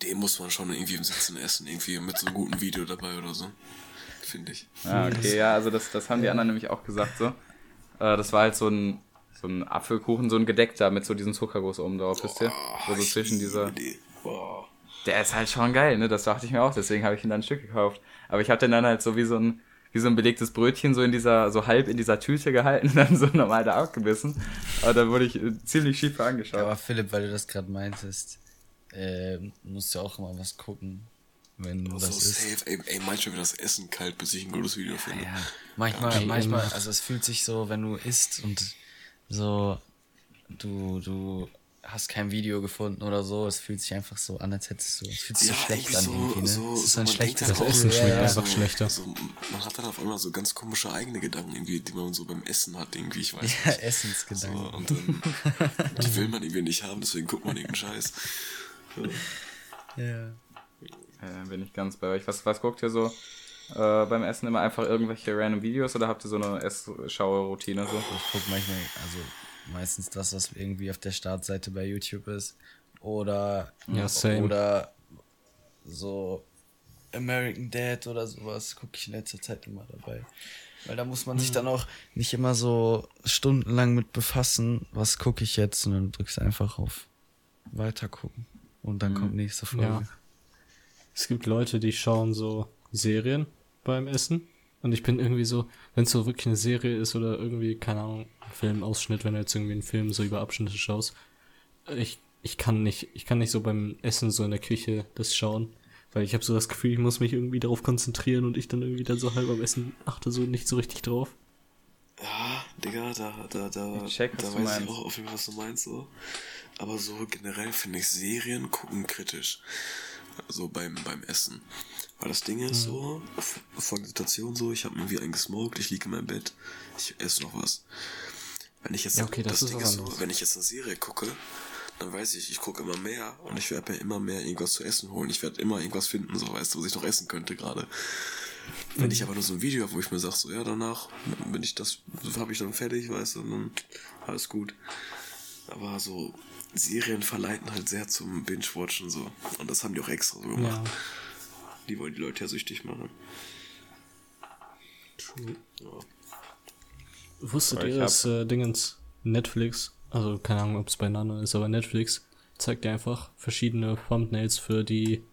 den muss man schon irgendwie im Sitzen essen, irgendwie mit so einem guten Video dabei oder so. Finde ich. Ah, okay, ja, also das, das haben die anderen nämlich auch gesagt so. Äh, das war halt so ein, so ein Apfelkuchen, so ein gedeckter mit so diesem Zuckerguss oben drauf, wisst ihr? So, so zwischen dieser. Boah der ist halt schon geil, ne? Das dachte ich mir auch, deswegen habe ich ihn dann ein Stück gekauft. Aber ich habe den dann halt so wie so ein, wie so ein belegtes Brötchen so in dieser, so halb in dieser Tüte gehalten, dann so normal da abgebissen. Aber da wurde ich äh, ziemlich schief angeschaut. Aber Philipp, weil du das gerade meintest, äh, musst du auch immer was gucken. Wenn du das so ist. Safe. Ey, ey, manchmal wird das Essen kalt, bis ich ein gutes Video finde. Ja, manchmal, okay. manchmal, also es fühlt sich so, wenn du isst und so, du, du hast kein Video gefunden oder so. Es fühlt sich einfach so an, als hättest du. Es fühlt sich ja, so schlecht an irgendwie, ne? So, es ist so, ein schlechtes das Essen schmeckt ja, einfach schlechter. So, man hat dann auf einmal so ganz komische eigene Gedanken, irgendwie, die man so beim Essen hat, irgendwie, ich weiß ja, nicht. Essensgedanken. So, und dann, die will man irgendwie nicht haben, deswegen guckt man irgendeinen Scheiß. Ja. Äh, bin ich ganz bei euch. Was, was guckt ihr so äh, beim Essen immer? Einfach irgendwelche random Videos oder habt ihr so eine Essschauer-Routine? So? Ich gucke manchmal, also meistens das, was irgendwie auf der Startseite bei YouTube ist. Oder, ja, oder so American Dad oder sowas gucke ich in letzter Zeit immer dabei. Weil da muss man sich hm. dann auch nicht immer so stundenlang mit befassen, was gucke ich jetzt, und dann drückst du einfach auf Weiter gucken. Und dann mhm. kommt nächste Folge. Ja. Es gibt Leute, die schauen so Serien beim Essen. Und ich bin irgendwie so, wenn es so wirklich eine Serie ist oder irgendwie, keine Ahnung, Filmausschnitt, wenn du jetzt irgendwie einen Film so über Abschnitte schaust, ich, ich kann nicht, ich kann nicht so beim Essen so in der Küche das schauen. Weil ich habe so das Gefühl, ich muss mich irgendwie darauf konzentrieren und ich dann irgendwie dann so halb am Essen achte so nicht so richtig drauf. Ja, Digga, da, da, da, ich check, da weiß meinst. ich auch auf jeden Fall, was du meinst, so. Aber so generell finde ich Serien gucken kritisch. So beim, beim Essen. Weil das Ding ist mhm. so, der Situation so, ich habe irgendwie einen gesmoked, ich liege in meinem Bett, ich esse noch was. Wenn ich jetzt, ja, okay, das, das Ding ist so, wenn ich jetzt eine Serie gucke, dann weiß ich, ich gucke immer mehr und ich werde mir immer mehr irgendwas zu essen holen. Ich werde immer irgendwas finden, so weißt du, was ich noch essen könnte gerade. Wenn ich aber nur so ein Video habe, wo ich mir sage, so ja, danach bin ich das, habe ich dann fertig, weißt du, und dann alles gut. Aber so Serien verleiten halt sehr zum Binge-Watchen so. Und das haben die auch extra so gemacht. Ja. Die wollen die Leute ja süchtig machen. True. Ja. Wusstet ihr, dass äh, Dingens Netflix also keine Ahnung, ob es beieinander ist, aber Netflix zeigt dir einfach verschiedene Thumbnails für die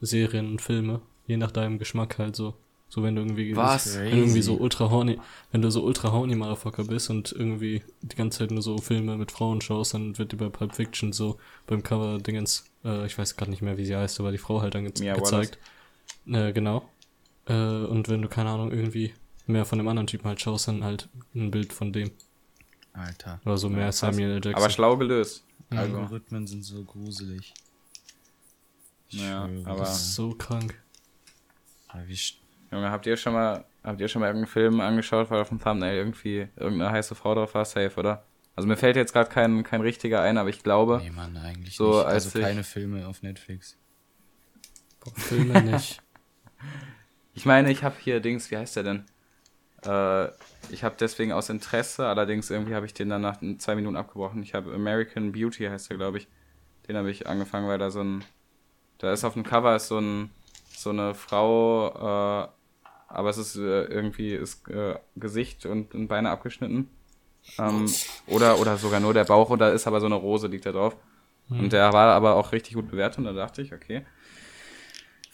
Serien und Filme, je nach deinem Geschmack halt so. So wenn du irgendwie Was? wenn irgendwie so ultra horny, wenn du so ultra horny Motherfucker bist und irgendwie die ganze Zeit nur so Filme mit Frauen schaust, dann wird dir bei Pulp Fiction so beim Cover Dingens, äh, ich weiß gerade nicht mehr, wie sie heißt, aber die Frau halt dann ge Mia gezeigt. Äh, genau. Äh, und wenn du keine Ahnung irgendwie mehr von dem anderen Typen halt schaust, dann halt ein Bild von dem. Alter. Oder so mehr ja, Samuel Jackson. Aber schlau gelöst. Die also. Algorithmen sind so gruselig. ja, aber. Das ist so krank. Aber wie Junge, habt ihr schon mal, habt ihr schon mal irgendeinen Film angeschaut, weil auf dem Thumbnail irgendwie irgendeine heiße Frau drauf war? Safe, oder? Also mir fällt jetzt gerade kein, kein richtiger ein, aber ich glaube. Nee, Mann, eigentlich so, nicht. Also keine Filme auf Netflix. Boah, Filme nicht. Ich meine, ich habe hier Dings, wie heißt der denn? Äh, ich habe deswegen aus Interesse, allerdings irgendwie habe ich den dann nach zwei Minuten abgebrochen. Ich habe American Beauty heißt der, glaube ich. Den habe ich angefangen, weil da so ein, da ist auf dem Cover ist so ein, so eine Frau, äh, aber es ist äh, irgendwie ist äh, Gesicht und, und Beine abgeschnitten. Ähm, oder, oder sogar nur der Bauch und da ist aber so eine Rose liegt da drauf. Mhm. Und der war aber auch richtig gut bewertet und da dachte ich, okay.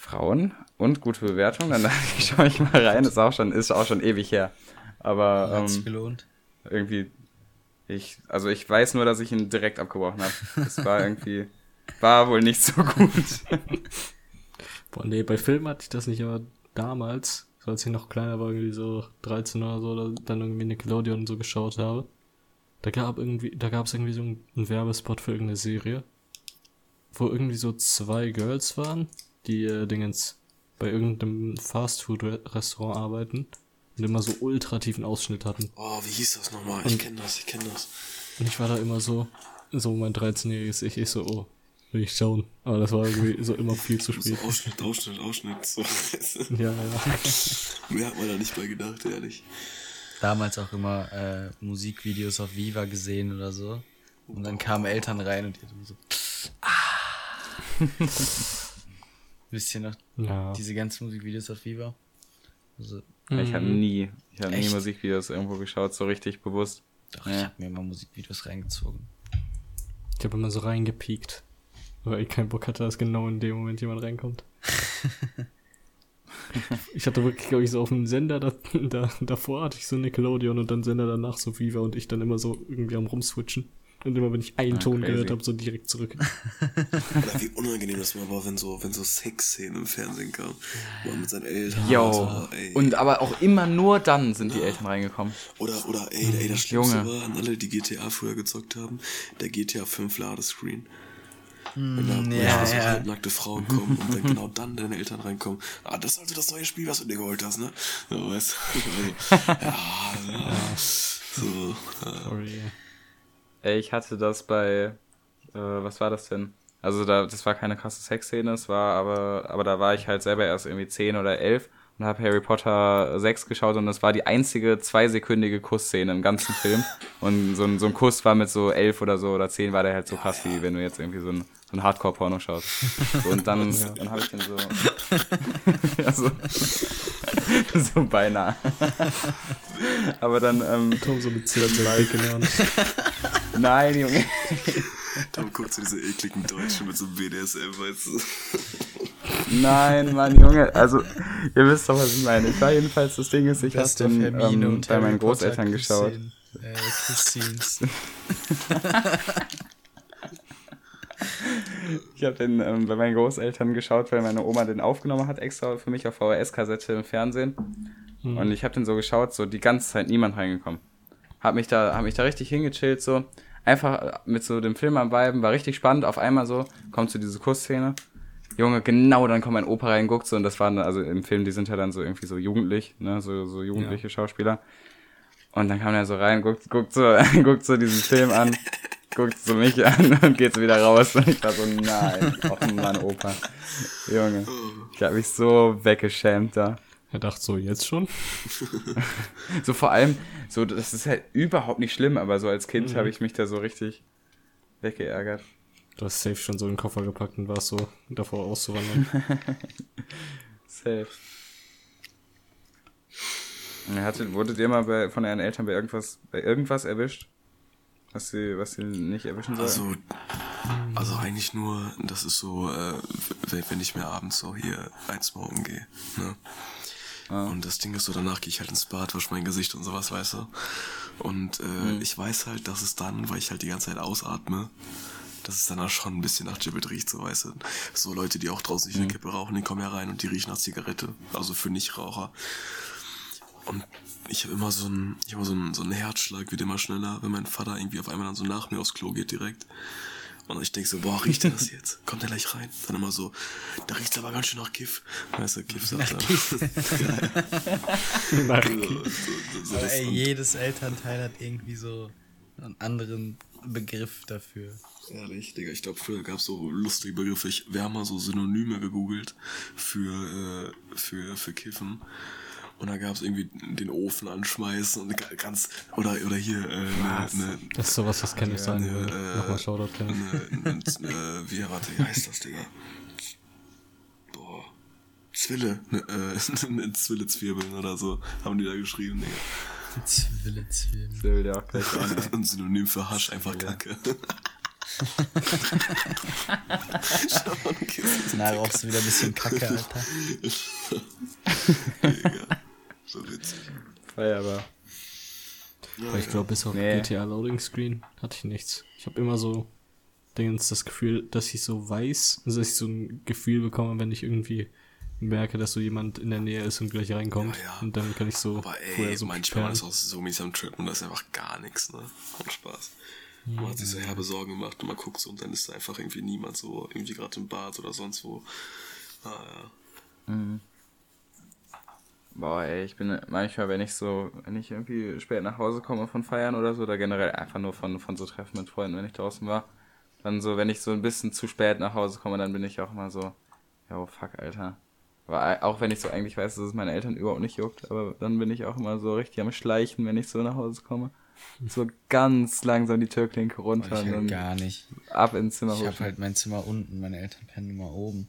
Frauen und gute Bewertung, dann dachte ich, mal rein, ist auch schon, ist auch schon ewig her. Aber Hat's ähm, gelohnt? irgendwie, ich, also ich weiß nur, dass ich ihn direkt abgebrochen habe. Das war irgendwie, war wohl nicht so gut. Boah, nee, bei Filmen hatte ich das nicht, aber damals, so als ich noch kleiner war, irgendwie so 13 oder so, oder dann irgendwie Nickelodeon und so geschaut habe, da gab irgendwie, da gab es irgendwie so einen Werbespot für irgendeine Serie, wo irgendwie so zwei Girls waren, die äh, Dingens bei irgendeinem Fastfood-Restaurant arbeiten und immer so ultra tiefen Ausschnitt hatten. Oh, wie hieß das nochmal? Ich kenne das, ich kenne das. Und ich war da immer so, so mein 13-jähriges Ich, ich so, oh, will ich schauen. Aber das war irgendwie so immer viel zu spät. So Ausschnitt, Ausschnitt, Ausschnitt. So. ja, ja. Mehr hat man da nicht bei gedacht, ehrlich. Damals auch immer äh, Musikvideos auf Viva gesehen oder so. Und dann kamen Eltern rein und die hatten so. Ah. Wisst ihr noch? Ja. Diese ganzen Musikvideos auf Viva? Also, ich habe nie, ich habe nie Musikvideos irgendwo geschaut, so richtig bewusst. Doch, ja. ich habe mir immer Musikvideos reingezogen. Ich habe immer so reingepiekt, weil ich keinen Bock hatte, dass genau in dem Moment jemand reinkommt. ich hatte wirklich, glaube ich, so auf dem Sender da, da, davor hatte ich so Nickelodeon und dann Sender danach so Viva und ich dann immer so irgendwie am rumswitchen. Und immer wenn ich einen ah, Ton crazy. gehört habe, so direkt zurück. Oder wie unangenehm das mal war, wenn so, wenn so Sexszenen im Fernsehen kamen. Wo man mit seinen Eltern. Jo. So, und aber auch immer nur dann sind ja. die Eltern reingekommen. Oder, oder, ey, ey das Schlimmste Junge. war an alle, die GTA früher gezockt haben, der GTA 5 Ladescreen. Wenn da mm, ja, so ja. halbnackte Frauen kommen und dann genau dann deine Eltern reinkommen. Ah, das ist also das neue Spiel, was du dir geholt hast, ne? So, weißt du? ja, ja. So, Sorry. Ey, ich hatte das bei, äh, was war das denn? Also da, das war keine krasse Sexszene, es war aber, aber da war ich halt selber erst irgendwie zehn oder elf und habe Harry Potter 6 geschaut und das war die einzige zweisekündige Kussszene im ganzen Film. Und so ein, so ein Kuss war mit so elf oder so oder zehn war der halt so krass, wie wenn du jetzt irgendwie so ein, so ein Hardcore-Porno schaust. So, und dann, ja. dann habe ich den so. ja, so, so beinahe. Aber dann. Ähm, Tom so mit 10 gelernt. Nein, Junge. Tom guckt so diese ekligen Deutschen mit so BDSM, weißt du. Nein, Mann, Junge, also ihr wisst doch, was ich meine. Ich war jedenfalls, das Ding ist, ich habe den ähm, bei meinen Großeltern geschaut. Äh, ich habe den ähm, bei meinen Großeltern geschaut, weil meine Oma den aufgenommen hat, extra für mich auf VHS-Kassette im Fernsehen. Mhm. Und ich habe den so geschaut, so die ganze Zeit niemand reingekommen. Hab mich da, hab mich da richtig hingechillt, so. Einfach mit so dem Film am Weiben, war richtig spannend. Auf einmal so, kommt zu so diese Kussszene. Junge, genau, dann kommt mein Opa rein, guckt so, und das waren, also im Film, die sind ja dann so irgendwie so jugendlich, ne, so, so jugendliche ja. Schauspieler. Und dann kam er so rein, guckt, guckt so, guckt so diesen Film an, guckt so mich an und geht so wieder raus. Und ich war so, nein, auch mein Opa. Junge, ich hab mich so weggeschämt da. Er dachte so, jetzt schon? so vor allem, so, das ist halt überhaupt nicht schlimm, aber so als Kind mhm. habe ich mich da so richtig weggeärgert. Du hast safe schon so in den Koffer gepackt und warst so davor auszuwandern. safe. Hatte, wurdet ihr mal bei, von euren Eltern bei irgendwas, bei irgendwas erwischt? Was sie, was sie nicht erwischen sollen? Also, also eigentlich nur, das ist so, äh, wenn ich mir abends so hier einsmoken gehe, ne? Und das Ding ist so, danach gehe ich halt ins Bad, wasche mein Gesicht und sowas, weißt du? Und äh, mhm. ich weiß halt, dass es dann, weil ich halt die ganze Zeit ausatme, dass es danach schon ein bisschen nach Gibbet riecht, so weißt du. So Leute, die auch draußen nicht eine mhm. Kippe rauchen, die kommen ja rein und die riechen nach Zigarette. Also für Nichtraucher. Und ich habe immer so einen, ich habe so einen, so einen Herzschlag, wird immer schneller, wenn mein Vater irgendwie auf einmal dann so nach mir aufs Klo geht direkt. Und ich denke so, boah, riecht das jetzt? Kommt der gleich rein? Dann immer so, da riecht's aber ganz schön nach Kiff. Weißt du, Kiff sagt er. nach Kiff. So, so, so, ey, jedes Elternteil hat irgendwie so einen anderen Begriff dafür. Ehrlich, Digga, ich glaube, früher gab es so lustige Begriffe. Ich, wir haben mal so Synonyme gegoogelt für, äh, für, für Kiffen. Und da gab es irgendwie den Ofen anschmeißen und ganz, oder, oder hier, äh, ne, ne, Das ist sowas, was kenne ich sagen ne, äh, Nochmal Shoutout. Ne, ne, äh, wie, warte, wie heißt das, Digga? Boah. Zwille, ne, äh, ne, Zwille zwirbeln oder so, haben die da geschrieben, Digga. Zwille zwirbeln. Zwille, ja, gleich an, ja. Ein Synonym für Hasch, einfach Kacke. Na, rauchst du wieder ein bisschen Kacke, Alter. So witzig. Feierbar. Ja, ich glaube, bis auf nee. GTA Loading Screen hatte ich nichts. Ich habe immer so Dingens das Gefühl, dass ich so weiß, also dass ich so ein Gefühl bekomme, wenn ich irgendwie merke, dass so jemand in der Nähe ist und gleich reinkommt. Ja, ja. Und dann kann ich so. Aber ey, so manchmal ist auch so mies am Trippen, das ist einfach gar nichts, ne? Macht Spaß. Man hat sich so herbe Sorgen gemacht und man guckt so und dann ist da einfach irgendwie niemand so, irgendwie gerade im Bad oder sonst wo. Ah, ja. Mhm. Boah, ey, ich bin manchmal, wenn ich so, wenn ich irgendwie spät nach Hause komme von Feiern oder so, oder generell einfach nur von, von so Treffen mit Freunden, wenn ich draußen war, dann so, wenn ich so ein bisschen zu spät nach Hause komme, dann bin ich auch immer so, ja, fuck, Alter. Aber auch wenn ich so eigentlich weiß, dass es meine Eltern überhaupt nicht juckt, aber dann bin ich auch immer so richtig am Schleichen, wenn ich so nach Hause komme. So ganz langsam die Türklinke runter. Ich halt gar nicht. Ab ins Zimmer. Ich habe halt mein Zimmer unten, meine Eltern pennen immer oben.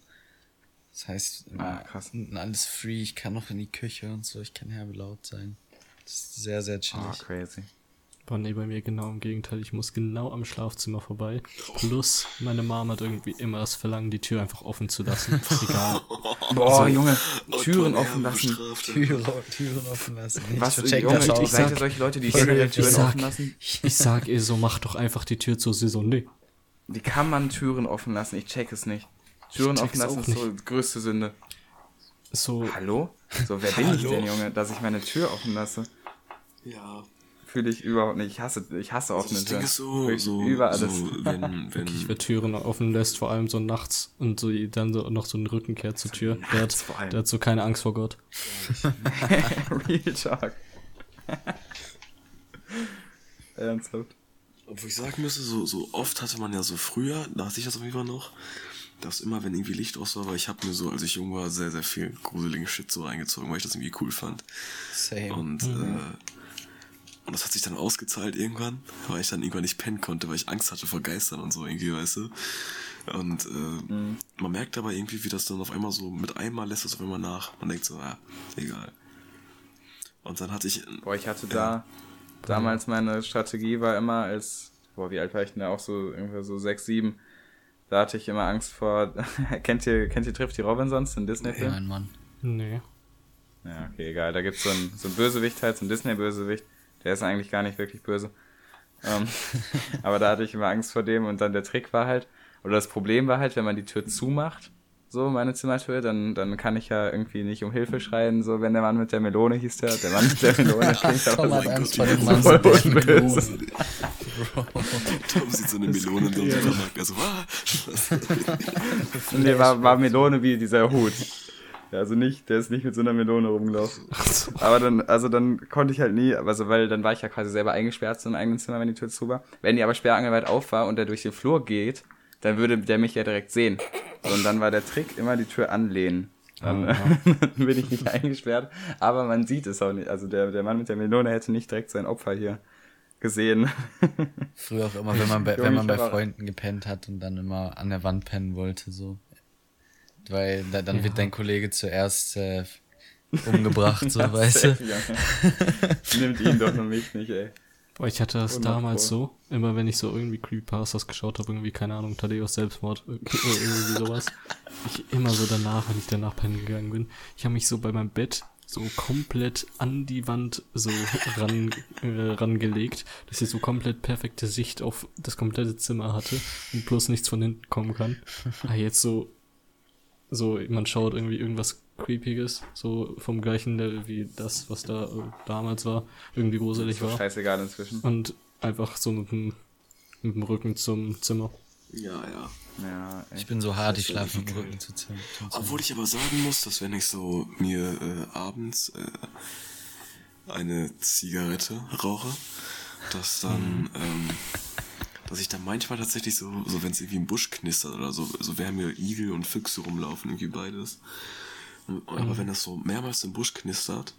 Das heißt, ah, krass. unten alles free, ich kann noch in die Küche und so, ich kann herbe laut sein. Das ist sehr, sehr chillig. Oh, crazy. Boah, nee, bei mir genau im Gegenteil. Ich muss genau am Schlafzimmer vorbei. Plus, meine Mom hat irgendwie immer das Verlangen, die Tür einfach offen zu lassen. Egal. Boah, so, Junge, Türen offen lassen. Türen, Türen offen lassen. Was, ich Junge, das ich, sag, solche Leute, die generell Türen sag, offen lassen? Ich sag ihr so, mach doch einfach die Tür zur Saison. Nee. Wie kann man Türen offen lassen? Ich check es nicht. Türen offen lassen ist so die größte Sünde. So. Hallo? So, wer bin ich denn, Junge, dass ich meine Tür offen lasse? Ja, fühle ich überhaupt nicht. Ich hasse, ich hasse offene also Türen. So, so, über alles. So, wenn, wenn ich wer Türen offen lässt, vor allem so nachts und so dann so noch so einen Rücken kehrt zur Tür. Der hat, der hat so keine Angst vor Gott. Real Talk. Ernsthaft. Oh Obwohl ich sagen müsste, so, so oft hatte man ja so früher, da hatte ich das auf jeden Fall noch, dass immer, wenn irgendwie Licht aus war, weil ich habe mir so, als ich jung war, sehr, sehr viel gruseligen Shit so reingezogen, weil ich das irgendwie cool fand. Same. Und, mhm. äh, und das hat sich dann ausgezahlt irgendwann, weil ich dann irgendwann nicht pennen konnte, weil ich Angst hatte vor Geistern und so irgendwie, weißt du. Und äh, mhm. man merkt aber irgendwie, wie das dann auf einmal so, mit einmal lässt es auf einmal nach. Man denkt so, ja, egal. Und dann hatte ich... Boah, ich hatte da... Damals meine Strategie war immer als, boah, wie alt war ich denn da auch so, irgendwie so sechs, sieben, da hatte ich immer Angst vor. kennt ihr, kennt ihr Trifft die Robinsons, den Disney-Film? Nein, Mann. Nee. Ja, okay, egal. Da gibt es so einen so ein Bösewicht halt, so einen Disney-Bösewicht. Der ist eigentlich gar nicht wirklich böse. Ähm, aber da hatte ich immer Angst vor dem und dann der Trick war halt, oder das Problem war halt, wenn man die Tür zumacht, so meine Zimmertür, dann, dann kann ich ja irgendwie nicht um Hilfe schreien, so wenn der Mann mit der Melone hieß der, der Mann mit der Melone klingt Tom hat Angst vor dem Mann Melone. Tom sieht so eine Melone in so einem Supermarkt, er so, ah. nee, war, war Melone wie dieser Hut. Ja, also nicht, der ist nicht mit so einer Melone rumgelaufen. Aber dann, also dann konnte ich halt nie, also weil dann war ich ja quasi selber eingesperrt so im eigenen Zimmer, wenn die Tür zu war. Wenn die aber sperrangelweit auf war und der durch den Flur geht, dann würde der mich ja direkt sehen. Und dann war der Trick immer die Tür anlehnen. Dann oh, bin ich nicht eingesperrt. Aber man sieht es auch nicht. Also der, der Mann mit der Melone hätte nicht direkt sein Opfer hier gesehen. Früher auch immer, wenn man bei, wenn man bei Freunden gepennt hat und dann immer an der Wand pennen wollte, so. Weil da, dann ja. wird dein Kollege zuerst äh, umgebracht, so, weißt du. Nimmt ihn doch noch mich nicht, ey. Boah, ich hatte das damals so, immer wenn ich so irgendwie Creepypastas geschaut habe, irgendwie, keine Ahnung, Thaddeus Selbstmord, irgendwie sowas. Ich immer so danach, wenn ich danach pennen gegangen bin, ich habe mich so bei meinem Bett so komplett an die Wand so ran, äh, rangelegt, dass ich so komplett perfekte Sicht auf das komplette Zimmer hatte und bloß nichts von hinten kommen kann. Ah, jetzt so, so, man schaut irgendwie irgendwas Creepiges, so vom gleichen Level wie das, was da äh, damals war, irgendwie gruselig war. Scheißegal inzwischen. Und einfach so mit dem, mit dem Rücken zum Zimmer. Ja, ja. Ja, ich bin so hart, ich schlafe mit dem Rücken zum Zimmer. Obwohl ich aber sagen muss, dass wenn ich so mir äh, abends äh, eine Zigarette rauche, dass dann, mhm. ähm, dass ich dann manchmal tatsächlich so, so wenn es irgendwie im Busch knistert oder so, so wären mir Igel und Füchse rumlaufen, irgendwie beides. Aber mhm. wenn das so mehrmals im Busch knistert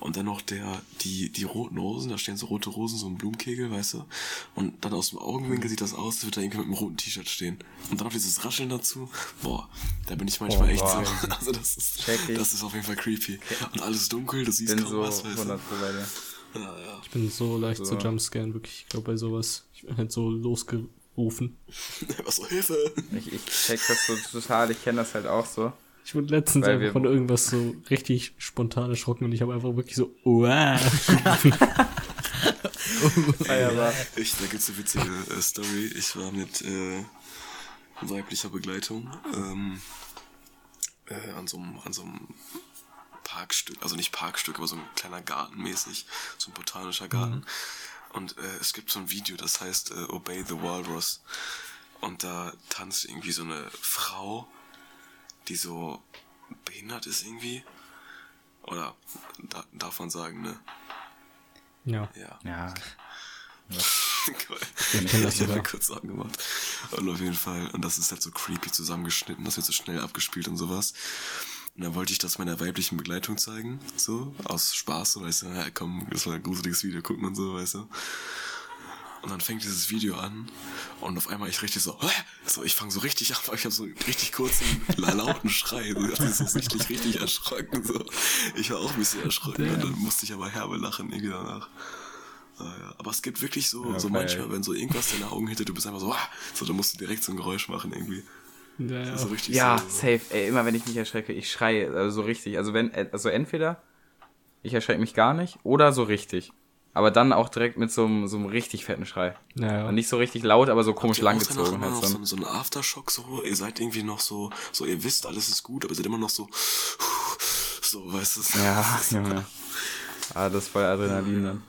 und dann noch der, die, die roten Rosen, da stehen so rote Rosen, so ein Blumenkegel, weißt du? Und dann aus dem Augenwinkel sieht das aus, als würde da irgendwie mit einem roten T-Shirt stehen. Und dann noch dieses Rascheln dazu. Boah, da bin ich manchmal oh, echt boah. so. Also das ist, das ist auf jeden Fall creepy. Und alles dunkel, du siehst bin kaum so was, weißt du? Ja, ja. Ich bin so leicht so. zu jumpscannen, wirklich. Ich glaube bei sowas. Ich bin halt so losgerufen. was so Hilfe? Ich, ich check das so total, ich kenne das halt auch so. Ich wurde letztens Weil einfach von irgendwas so richtig spontan erschrocken und ich habe einfach wirklich so, wow. ich, da gibt's eine witzige äh, Story. Ich war mit äh, weiblicher Begleitung ähm, äh, an so einem an so einem Parkstück, also nicht Parkstück, aber so ein kleiner Garten mäßig, so ein botanischer Garten. Mhm. Und äh, es gibt so ein Video, das heißt äh, Obey the Walrus. Und da tanzt irgendwie so eine Frau die so behindert ist irgendwie. Oder da, darf man sagen, ne? Ja. Ja. ja. cool. Ich kenne das sogar. kurz angemacht. Und auf jeden Fall, und das ist halt so creepy zusammengeschnitten, das wird so schnell abgespielt und sowas. Und dann wollte ich das meiner weiblichen Begleitung zeigen, so, aus Spaß, so, weißt du, ja, komm, das war ein gruseliges Video gucken und so, weißt du. Und dann fängt dieses Video an und auf einmal ich richtig so, Hä? so ich fange so richtig an, ich habe so einen richtig kurzen, lauten Schrei, so, ich so sichtlich richtig erschrocken. So. Ich war auch ein bisschen erschrocken Damn. und dann musste ich aber herbe lachen irgendwie danach. Ah. Aber es gibt wirklich so, okay. so manchmal, wenn so irgendwas deine Augen hittet, du bist einfach so, ah! so, dann musst du direkt so ein Geräusch machen irgendwie. Ja, ja. So ja so, safe. Ey, immer wenn ich mich erschrecke, ich schreie, also so richtig. Also wenn, also entweder ich erschrecke mich gar nicht oder so richtig. Aber dann auch direkt mit so einem, so einem richtig fetten Schrei. Ja, Und nicht so richtig laut, aber so komisch langgezogen. Halt so, so ein Aftershock so, ihr seid irgendwie noch so, so ihr wisst, alles ist gut, aber ihr seid immer noch so, so, weißt du. Ja, Junge. Ah, das ist voll Adrenalin dann.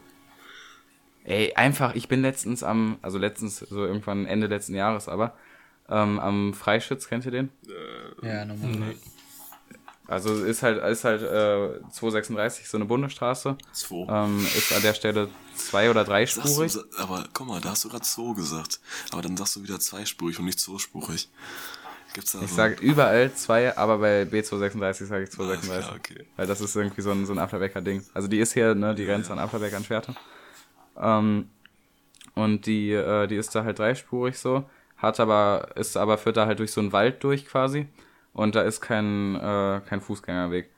Ey, einfach, ich bin letztens am, also letztens, so irgendwann Ende letzten Jahres, aber ähm, am Freischütz, kennt ihr den? Ja, normal. Nee. Also ist halt, ist halt äh, 236 so eine Bundesstraße. 2. Ähm, ist an der Stelle zwei- oder dreispurig. Du, aber guck mal, da hast du gerade 2 gesagt. Aber dann sagst du wieder zweispurig und nicht zweispurig. Gibt's da ich so? sage überall zwei, aber bei B236 sage ich 236. Ah, okay. Weil das ist irgendwie so ein, so ein Afflerbecker-Ding. Also die ist hier, ne, die Grenze ja, ja. an Afflerbecker an Schwerte. Ähm, und die, äh, die ist da halt dreispurig so, hat aber, ist aber, führt da halt durch so einen Wald durch quasi. Und da ist kein, äh, kein Fußgängerweg.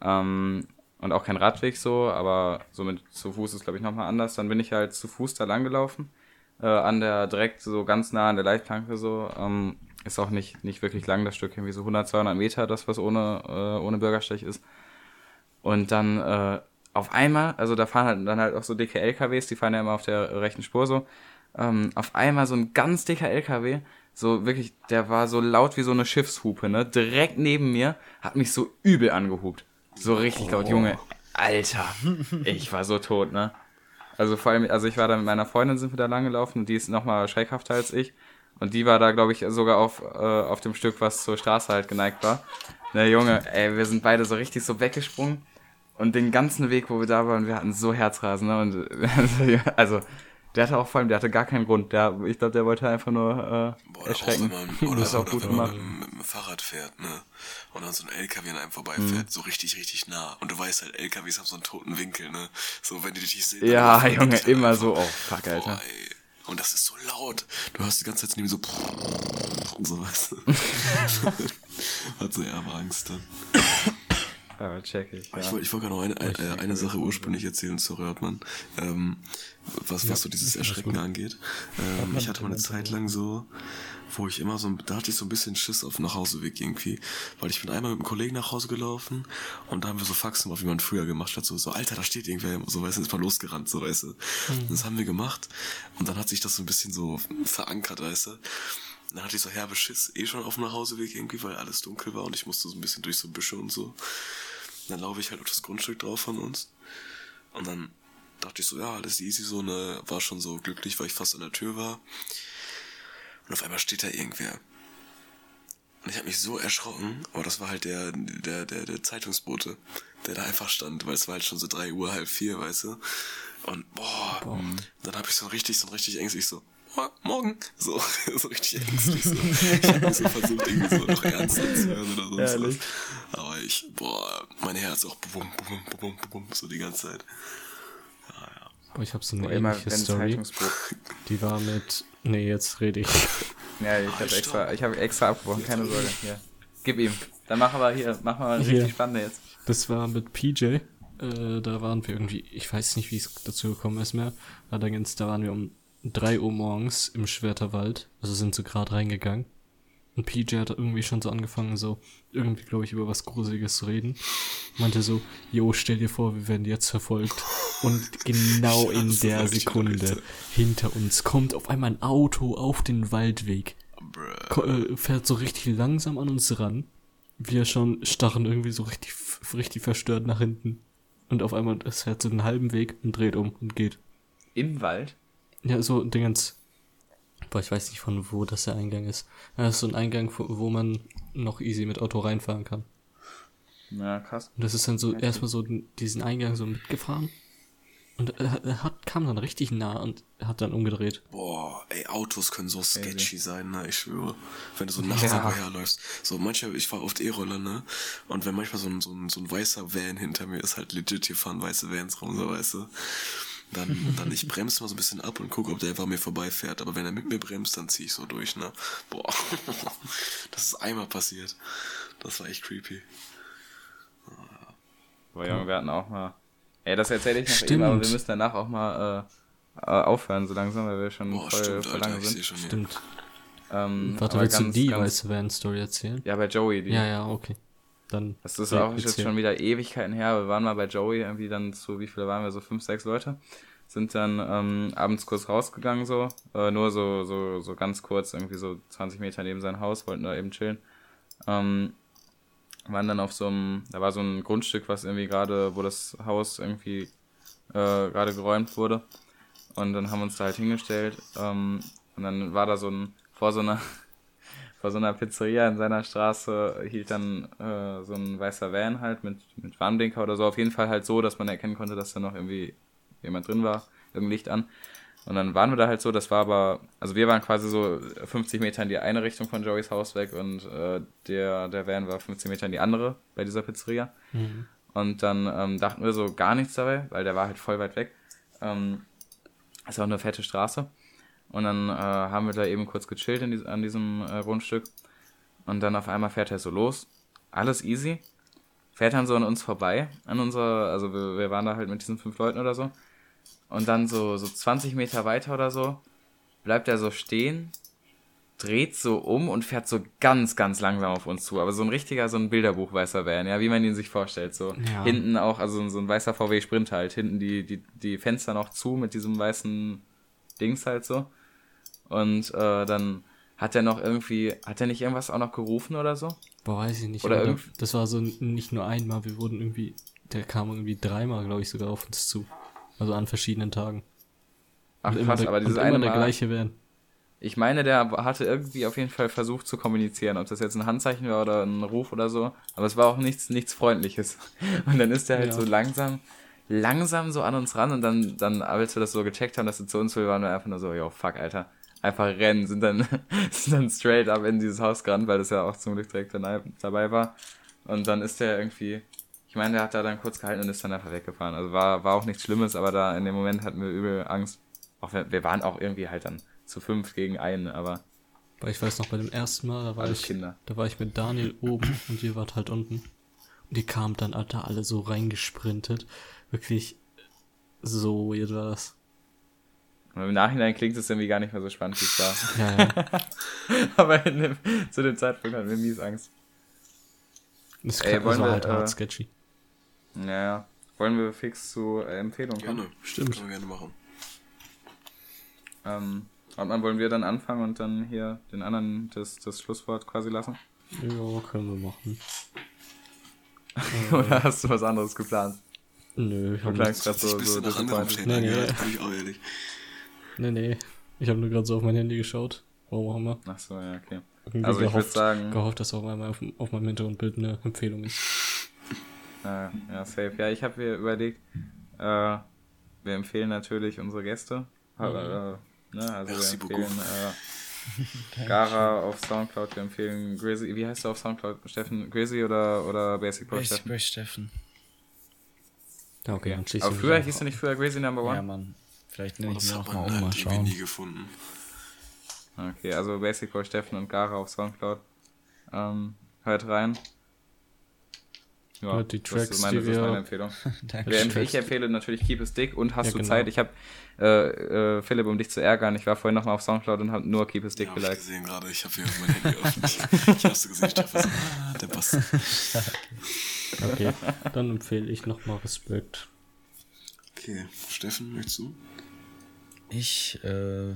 Ähm, und auch kein Radweg so, aber so mit zu Fuß ist, glaube ich, nochmal anders. Dann bin ich halt zu Fuß da lang gelaufen. Äh, an der, direkt so ganz nah an der Leitplanke so. Ähm, ist auch nicht, nicht wirklich lang, das Stück, irgendwie so 100, 200 Meter, das, was ohne, äh, ohne Bürgersteig ist. Und dann äh, auf einmal, also da fahren halt dann halt auch so dicke LKWs, die fahren ja immer auf der rechten Spur so. Ähm, auf einmal so ein ganz dicker LKW, so wirklich, der war so laut wie so eine Schiffshupe, ne? Direkt neben mir, hat mich so übel angehupt. So richtig laut, oh. Junge. Alter, ich war so tot, ne? Also vor allem, also ich war da mit meiner Freundin, sind wir da lang gelaufen die ist nochmal schreckhafter als ich. Und die war da, glaube ich, sogar auf, äh, auf dem Stück, was zur Straße halt geneigt war. Ne, Junge, ey, wir sind beide so richtig so weggesprungen. Und den ganzen Weg, wo wir da waren, wir hatten so Herzrasen, ne? Und also, der hatte auch vor allem, der hatte gar keinen Grund. Der, ich glaube, der wollte einfach nur äh, Boah, erschrecken. Auch man, das ist auch gut. Wenn man mit dem Fahrrad fährt, ne? Und dann so ein LKW an einem vorbeifährt, mhm. so richtig, richtig nah. Und du weißt halt, LKWs haben so einen toten Winkel, ne? So, wenn die dich sehen. Ja, Junge, immer einfach. so. Oh, fuck, Alter. Boah, und das ist so laut. Du hast die ganze Zeit neben so und so, weißt du. Hat so eher Angst dann. Aber check ich. Ja. Ich wollte wollt gerade noch eine, eine, eine Sache ursprünglich erzählen zu Röhrtmann. Ähm, was, was so dieses Erschrecken angeht. Ähm, ich hatte mal eine Zeit lang so, wo ich immer so, da hatte ich so ein bisschen Schiss auf Nachhauseweg irgendwie, weil ich bin einmal mit einem Kollegen nach Hause gelaufen und da haben wir so Faxen gemacht, wie man früher gemacht hat, so, so, Alter, da steht irgendwer, so, weißt du, ist mal losgerannt, so, weißt du. Mhm. Das haben wir gemacht und dann hat sich das so ein bisschen so verankert, weißt du. Dann hatte ich so herbe Schiss eh schon auf dem Nachhauseweg irgendwie, weil alles dunkel war und ich musste so ein bisschen durch so Büsche und so. Dann laufe ich halt auf das Grundstück drauf von uns. Und dann dachte ich so, ja, alles easy, so, ne, war schon so glücklich, weil ich fast an der Tür war. Und auf einmal steht da irgendwer. Und ich habe mich so erschrocken, aber das war halt der, der, der, der Zeitungsbote, der da einfach stand, weil es war halt schon so drei Uhr, halb vier, weißt du. Und boah, boah. dann habe ich so richtig, so richtig ängstlich so, morgen. So, so richtig ängstlich. So. Ich habe so versucht, irgendwie so noch ernster zu hören oder sonst was. Aber ich, boah, mein Herz auch bum, bum, bum, bum, bum, so die ganze Zeit. Ja, ja. Boah, ich habe so eine Boah, ähnliche Story. Die war mit, nee, jetzt rede ich. Ja, ich habe extra, ich habe extra abgebrochen, keine Sorge. Hier. Gib ihm. Dann machen wir hier, machen wir richtig hier. spannende jetzt. Das war mit PJ. Äh, da waren wir irgendwie, ich weiß nicht, wie es dazu gekommen ist mehr. Allerdings, da waren wir um 3 Uhr morgens im Schwerterwald. Also sind sie gerade reingegangen. Und PJ hat irgendwie schon so angefangen, so irgendwie, glaube ich, über was Gruseliges zu reden. Meinte so, Jo, stell dir vor, wir werden jetzt verfolgt. Und genau in der Sekunde hinter uns kommt auf einmal ein Auto auf den Waldweg. Äh, fährt so richtig langsam an uns ran. Wir schon starren irgendwie so richtig, richtig verstört nach hinten. Und auf einmal, es fährt so einen halben Weg und dreht um und geht. Im Wald? Ja, so Dingens. Boah, ich weiß nicht von wo das der Eingang ist. Das ist so ein Eingang, wo man noch easy mit Auto reinfahren kann. Ja, krass. Und das ist dann so okay. erstmal so diesen Eingang so mitgefahren. Und er hat, kam dann richtig nah und hat dann umgedreht. Boah, ey, Autos können so sketchy sein, ne, ich schwöre. Wenn du so nachts ja. herläufst. So, manchmal, ich fahr oft E-Roller, ne, und wenn manchmal so ein, so, ein, so ein weißer Van hinter mir ist, halt legit, hier fahren weiße Vans rum, so, weißt du dann, dann ich bremse mal so ein bisschen ab und gucke, ob der einfach mir vorbeifährt. Aber wenn er mit mir bremst, dann ziehe ich so durch, ne? Boah, das ist einmal passiert. Das war echt creepy. Boah, Junge, wir hatten auch mal. Ey, das erzähle ich noch stimmt. eben, aber wir müssen danach auch mal äh, äh, aufhören, so langsam, weil wir schon Boah, voll, stimmt, voll lange Alter, sind. Schon, stimmt. Ähm, Warte, willst ganz, du die weiße Van-Story erzählen? Ja, bei Joey. Die. Ja, ja, okay. Dann das ist auch jetzt schon wieder Ewigkeiten her. Wir waren mal bei Joey, irgendwie dann so, wie viele waren wir? So fünf, sechs Leute. Sind dann ähm, abends kurz rausgegangen, so. Äh, nur so, so, so ganz kurz, irgendwie so 20 Meter neben sein Haus, wollten da eben chillen. Ähm, waren dann auf so einem, da war so ein Grundstück, was irgendwie gerade, wo das Haus irgendwie äh, gerade geräumt wurde. Und dann haben wir uns da halt hingestellt. Ähm, und dann war da so ein, vor so einer vor so einer Pizzeria in seiner Straße hielt dann äh, so ein weißer Van halt mit, mit Warnblinker oder so. Auf jeden Fall halt so, dass man erkennen konnte, dass da noch irgendwie jemand drin war, irgendein Licht an. Und dann waren wir da halt so, das war aber, also wir waren quasi so 50 Meter in die eine Richtung von Joeys Haus weg und äh, der, der Van war 50 Meter in die andere bei dieser Pizzeria. Mhm. Und dann ähm, dachten wir so gar nichts dabei, weil der war halt voll weit weg. Ähm, ist auch eine fette Straße. Und dann äh, haben wir da eben kurz gechillt in die, an diesem äh, Grundstück. Und dann auf einmal fährt er so los. Alles easy. Fährt dann so an uns vorbei, an unserer, also wir, wir waren da halt mit diesen fünf Leuten oder so. Und dann so, so 20 Meter weiter oder so, bleibt er so stehen, dreht so um und fährt so ganz, ganz langsam auf uns zu. Aber so ein richtiger, so ein Bilderbuch weißer Van, ja, wie man ihn sich vorstellt. So ja. hinten auch, also so ein weißer VW Sprint halt, hinten die, die, die Fenster noch zu mit diesem weißen Dings halt so. Und äh, dann hat er noch irgendwie, hat er nicht irgendwas auch noch gerufen oder so? Boah, weiß ich nicht. Oder irgendwie. Das war so nicht nur einmal, wir wurden irgendwie, der kam irgendwie dreimal, glaube ich, sogar auf uns zu. Also an verschiedenen Tagen. Ach krass, der, aber dieses eine immer der gleiche werden. Ich meine, der hatte irgendwie auf jeden Fall versucht zu kommunizieren, ob das jetzt ein Handzeichen war oder ein Ruf oder so. Aber es war auch nichts, nichts Freundliches. Und dann ist der halt ja. so langsam, langsam so an uns ran und dann, dann, als wir das so gecheckt haben, dass er zu uns will, waren wir einfach nur so, yo, fuck, Alter. Einfach rennen, sind dann, sind dann straight up in dieses Haus gerannt, weil das ja auch zum Glück direkt dabei war. Und dann ist der irgendwie, ich meine, der hat da dann kurz gehalten und ist dann einfach weggefahren. Also war, war auch nichts Schlimmes, aber da in dem Moment hatten wir übel Angst. Auch wir, wir waren auch irgendwie halt dann zu fünf gegen einen, aber. Weil ich weiß noch, bei dem ersten Mal, da war ich, Kinder. da war ich mit Daniel oben und ihr wart halt unten. Und die kamen dann, Alter, alle so reingesprintet. Wirklich so weird war das. Und Im Nachhinein klingt es irgendwie gar nicht mehr so spannend, wie es war. Ja, ja. aber dem, zu dem Zeitpunkt hatten wir mies Angst. Das, Ey, das war halt hart äh, sketchy. Naja. Wollen wir fix zu äh, Empfehlungen kommen? Gerne, stimmt. Können wir gerne machen. Ähm, und dann wollen wir dann anfangen und dann hier den anderen das, das Schlusswort quasi lassen? Ja, können wir machen. Oder hast du was anderes geplant? Nö, ich habe gerade so, so das nee, nee. ich auch ehrlich. Nee, nee. Ich habe nur gerade so auf mein Handy geschaut. Warum auch immer. Ach so, ja, okay. Irgendwie also gehofft, ich würde sagen... Gehofft, dass auch einmal auf, auf meinem Hintergrundbild eine Empfehlung ist. Ja, ja, safe. Ja, ich habe mir überlegt, äh, wir empfehlen natürlich unsere Gäste. Mhm. Äh, ne? Also Merci wir empfehlen äh, Gara auf Soundcloud, wir empfehlen Grizzly, wie heißt du auf Soundcloud, Steffen? Grizzly oder, oder Basic Boy Basic Boy Steffen? Okay, dann Aber früher hieß du nicht früher Grizzly Number One? Ja, Mann. Vielleicht nenne ich mir auch mal um, mal schauen. nie gefunden. Okay, also Basic Boy Steffen und Gara auf Soundcloud. Ähm, hört rein. Ja, die Tracks, das ist meine, das ist meine Empfehlung. ich empfehle natürlich Keep It Stick und hast ja, du genau. Zeit? Ich habe äh, äh, Philipp, um dich zu ärgern, ich war vorhin nochmal auf Soundcloud und habe nur Keep It Stick ja, geliked. Ich gesehen gerade, ich habe hier mein Handy offen. ich hab's gesehen, ich dachte, ah, der passt. okay, dann empfehle ich nochmal Respekt. Okay, Steffen, möchtest du? Ich, äh,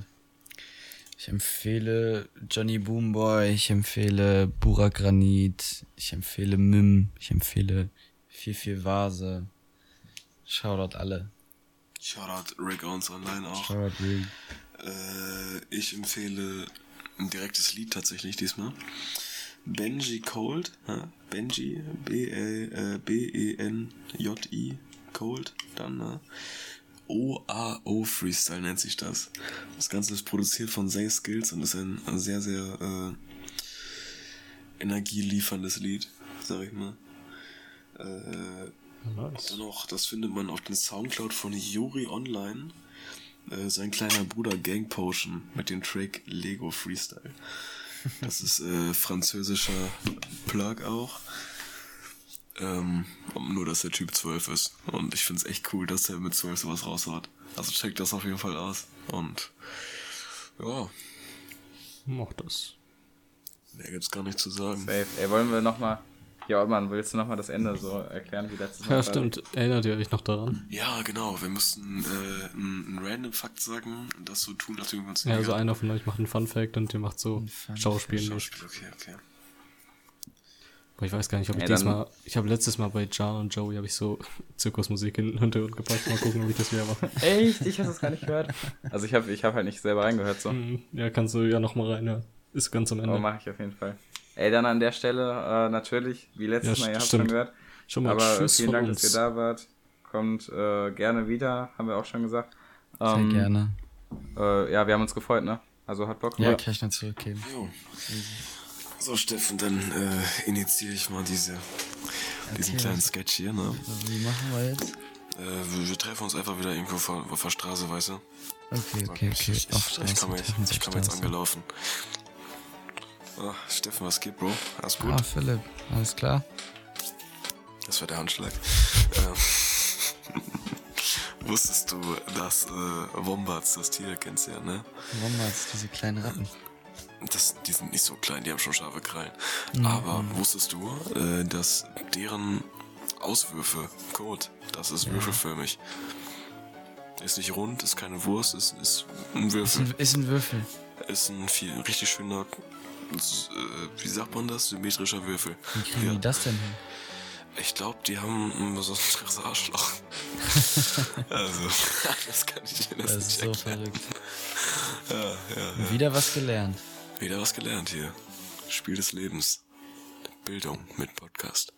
ich empfehle Johnny Boomboy, ich empfehle Burak Granit, ich empfehle Mim, ich empfehle 44 Vase. Shoutout alle. Shoutout Rick Owens Online auch. Shoutout Rick. Äh, ich empfehle ein direktes Lied tatsächlich diesmal. Benji Cold, hä? Benji, B-E-N-J-I, Cold, dann, ne? OAO Freestyle nennt sich das. Das Ganze ist produziert von Zay Skills und ist ein, sehr, sehr äh, energielieferndes Lied, sag ich mal. Äh, nice. Dann auch, das findet man auf dem Soundcloud von Yuri Online. Äh, sein kleiner Bruder Gang Potion mit dem Track Lego Freestyle. Das ist äh, französischer Plug auch. Ähm, nur, dass der Typ 12 ist. Und ich finde es echt cool, dass er mit 12 sowas raushaut. Also checkt das auf jeden Fall aus. Und ja. Mach das. Mehr gibt's gar nicht zu sagen. Safe. Ey, wollen wir nochmal. Ja, Mann, willst du nochmal das Ende so erklären wie letztes Mal? Ja, stimmt. Erinnert ihr euch noch daran? Ja, genau. Wir müssten äh, einen random Fakt sagen und das so tun, nachdem wir uns. Ja, also einer von euch macht einen Fun Fact und ihr macht so Schauspiel. Schauspiel, okay, okay. Aber ich weiß gar nicht, ob ich ja, diesmal. Ich habe letztes Mal bei Jan und Joey habe ich so Zirkusmusik in den Hintergrund gepackt. Mal gucken, ob ich das wieder mache. Echt? Ich habe das gar nicht gehört. Also ich habe ich hab halt nicht selber reingehört so. Mhm. Ja, kannst du ja nochmal reinhören. Ist ganz am Ende. Oh, mache ich auf jeden Fall. Ey, dann an der Stelle äh, natürlich, wie letztes ja, Mal, ihr habt schon gehört. Schon mal Aber Tschüss vielen Dank, uns. dass ihr da wart. Kommt äh, gerne wieder, haben wir auch schon gesagt. Ähm, Sehr gerne. Äh, ja, wir haben uns gefreut, ne? Also hat Bock. Ja, kann ich dann zurückgeben. Jo. So, Steffen, dann äh, initiiere ich mal diese, diesen kleinen Sketch hier, ne? Wie machen wir jetzt? Äh, wir, wir, treffen uns einfach wieder irgendwo auf, auf der Straße, weißt du? Okay, okay, okay. Ich, ich, ich komme jetzt, komm jetzt angelaufen. Oh, Steffen, was geht, Bro? Alles gut? Ah, Philipp, alles klar? Das war der Handschlag. ähm, wusstest du, dass äh, Wombats, das Tier kennst du ja, ne? Wombats, diese kleinen Ratten. Das, die sind nicht so klein, die haben schon scharfe Krallen. Mhm. Aber wusstest du, äh, dass deren Auswürfe, Code, das ist ja. würfelförmig. Ist nicht rund, ist keine Wurst, ist, ist ein Würfel. Ist ein, ist ein Würfel. Ist ein viel, richtig schöner, äh, wie sagt man das, symmetrischer Würfel. Wie kriegen ja. die das denn hin? Ich glaube, die haben ein besonderes Arschloch. also, das kann ich dir das, das ist so verrückt. Ja, ja, ja. Wieder was gelernt. Wieder was gelernt hier. Spiel des Lebens. Bildung mit Podcast.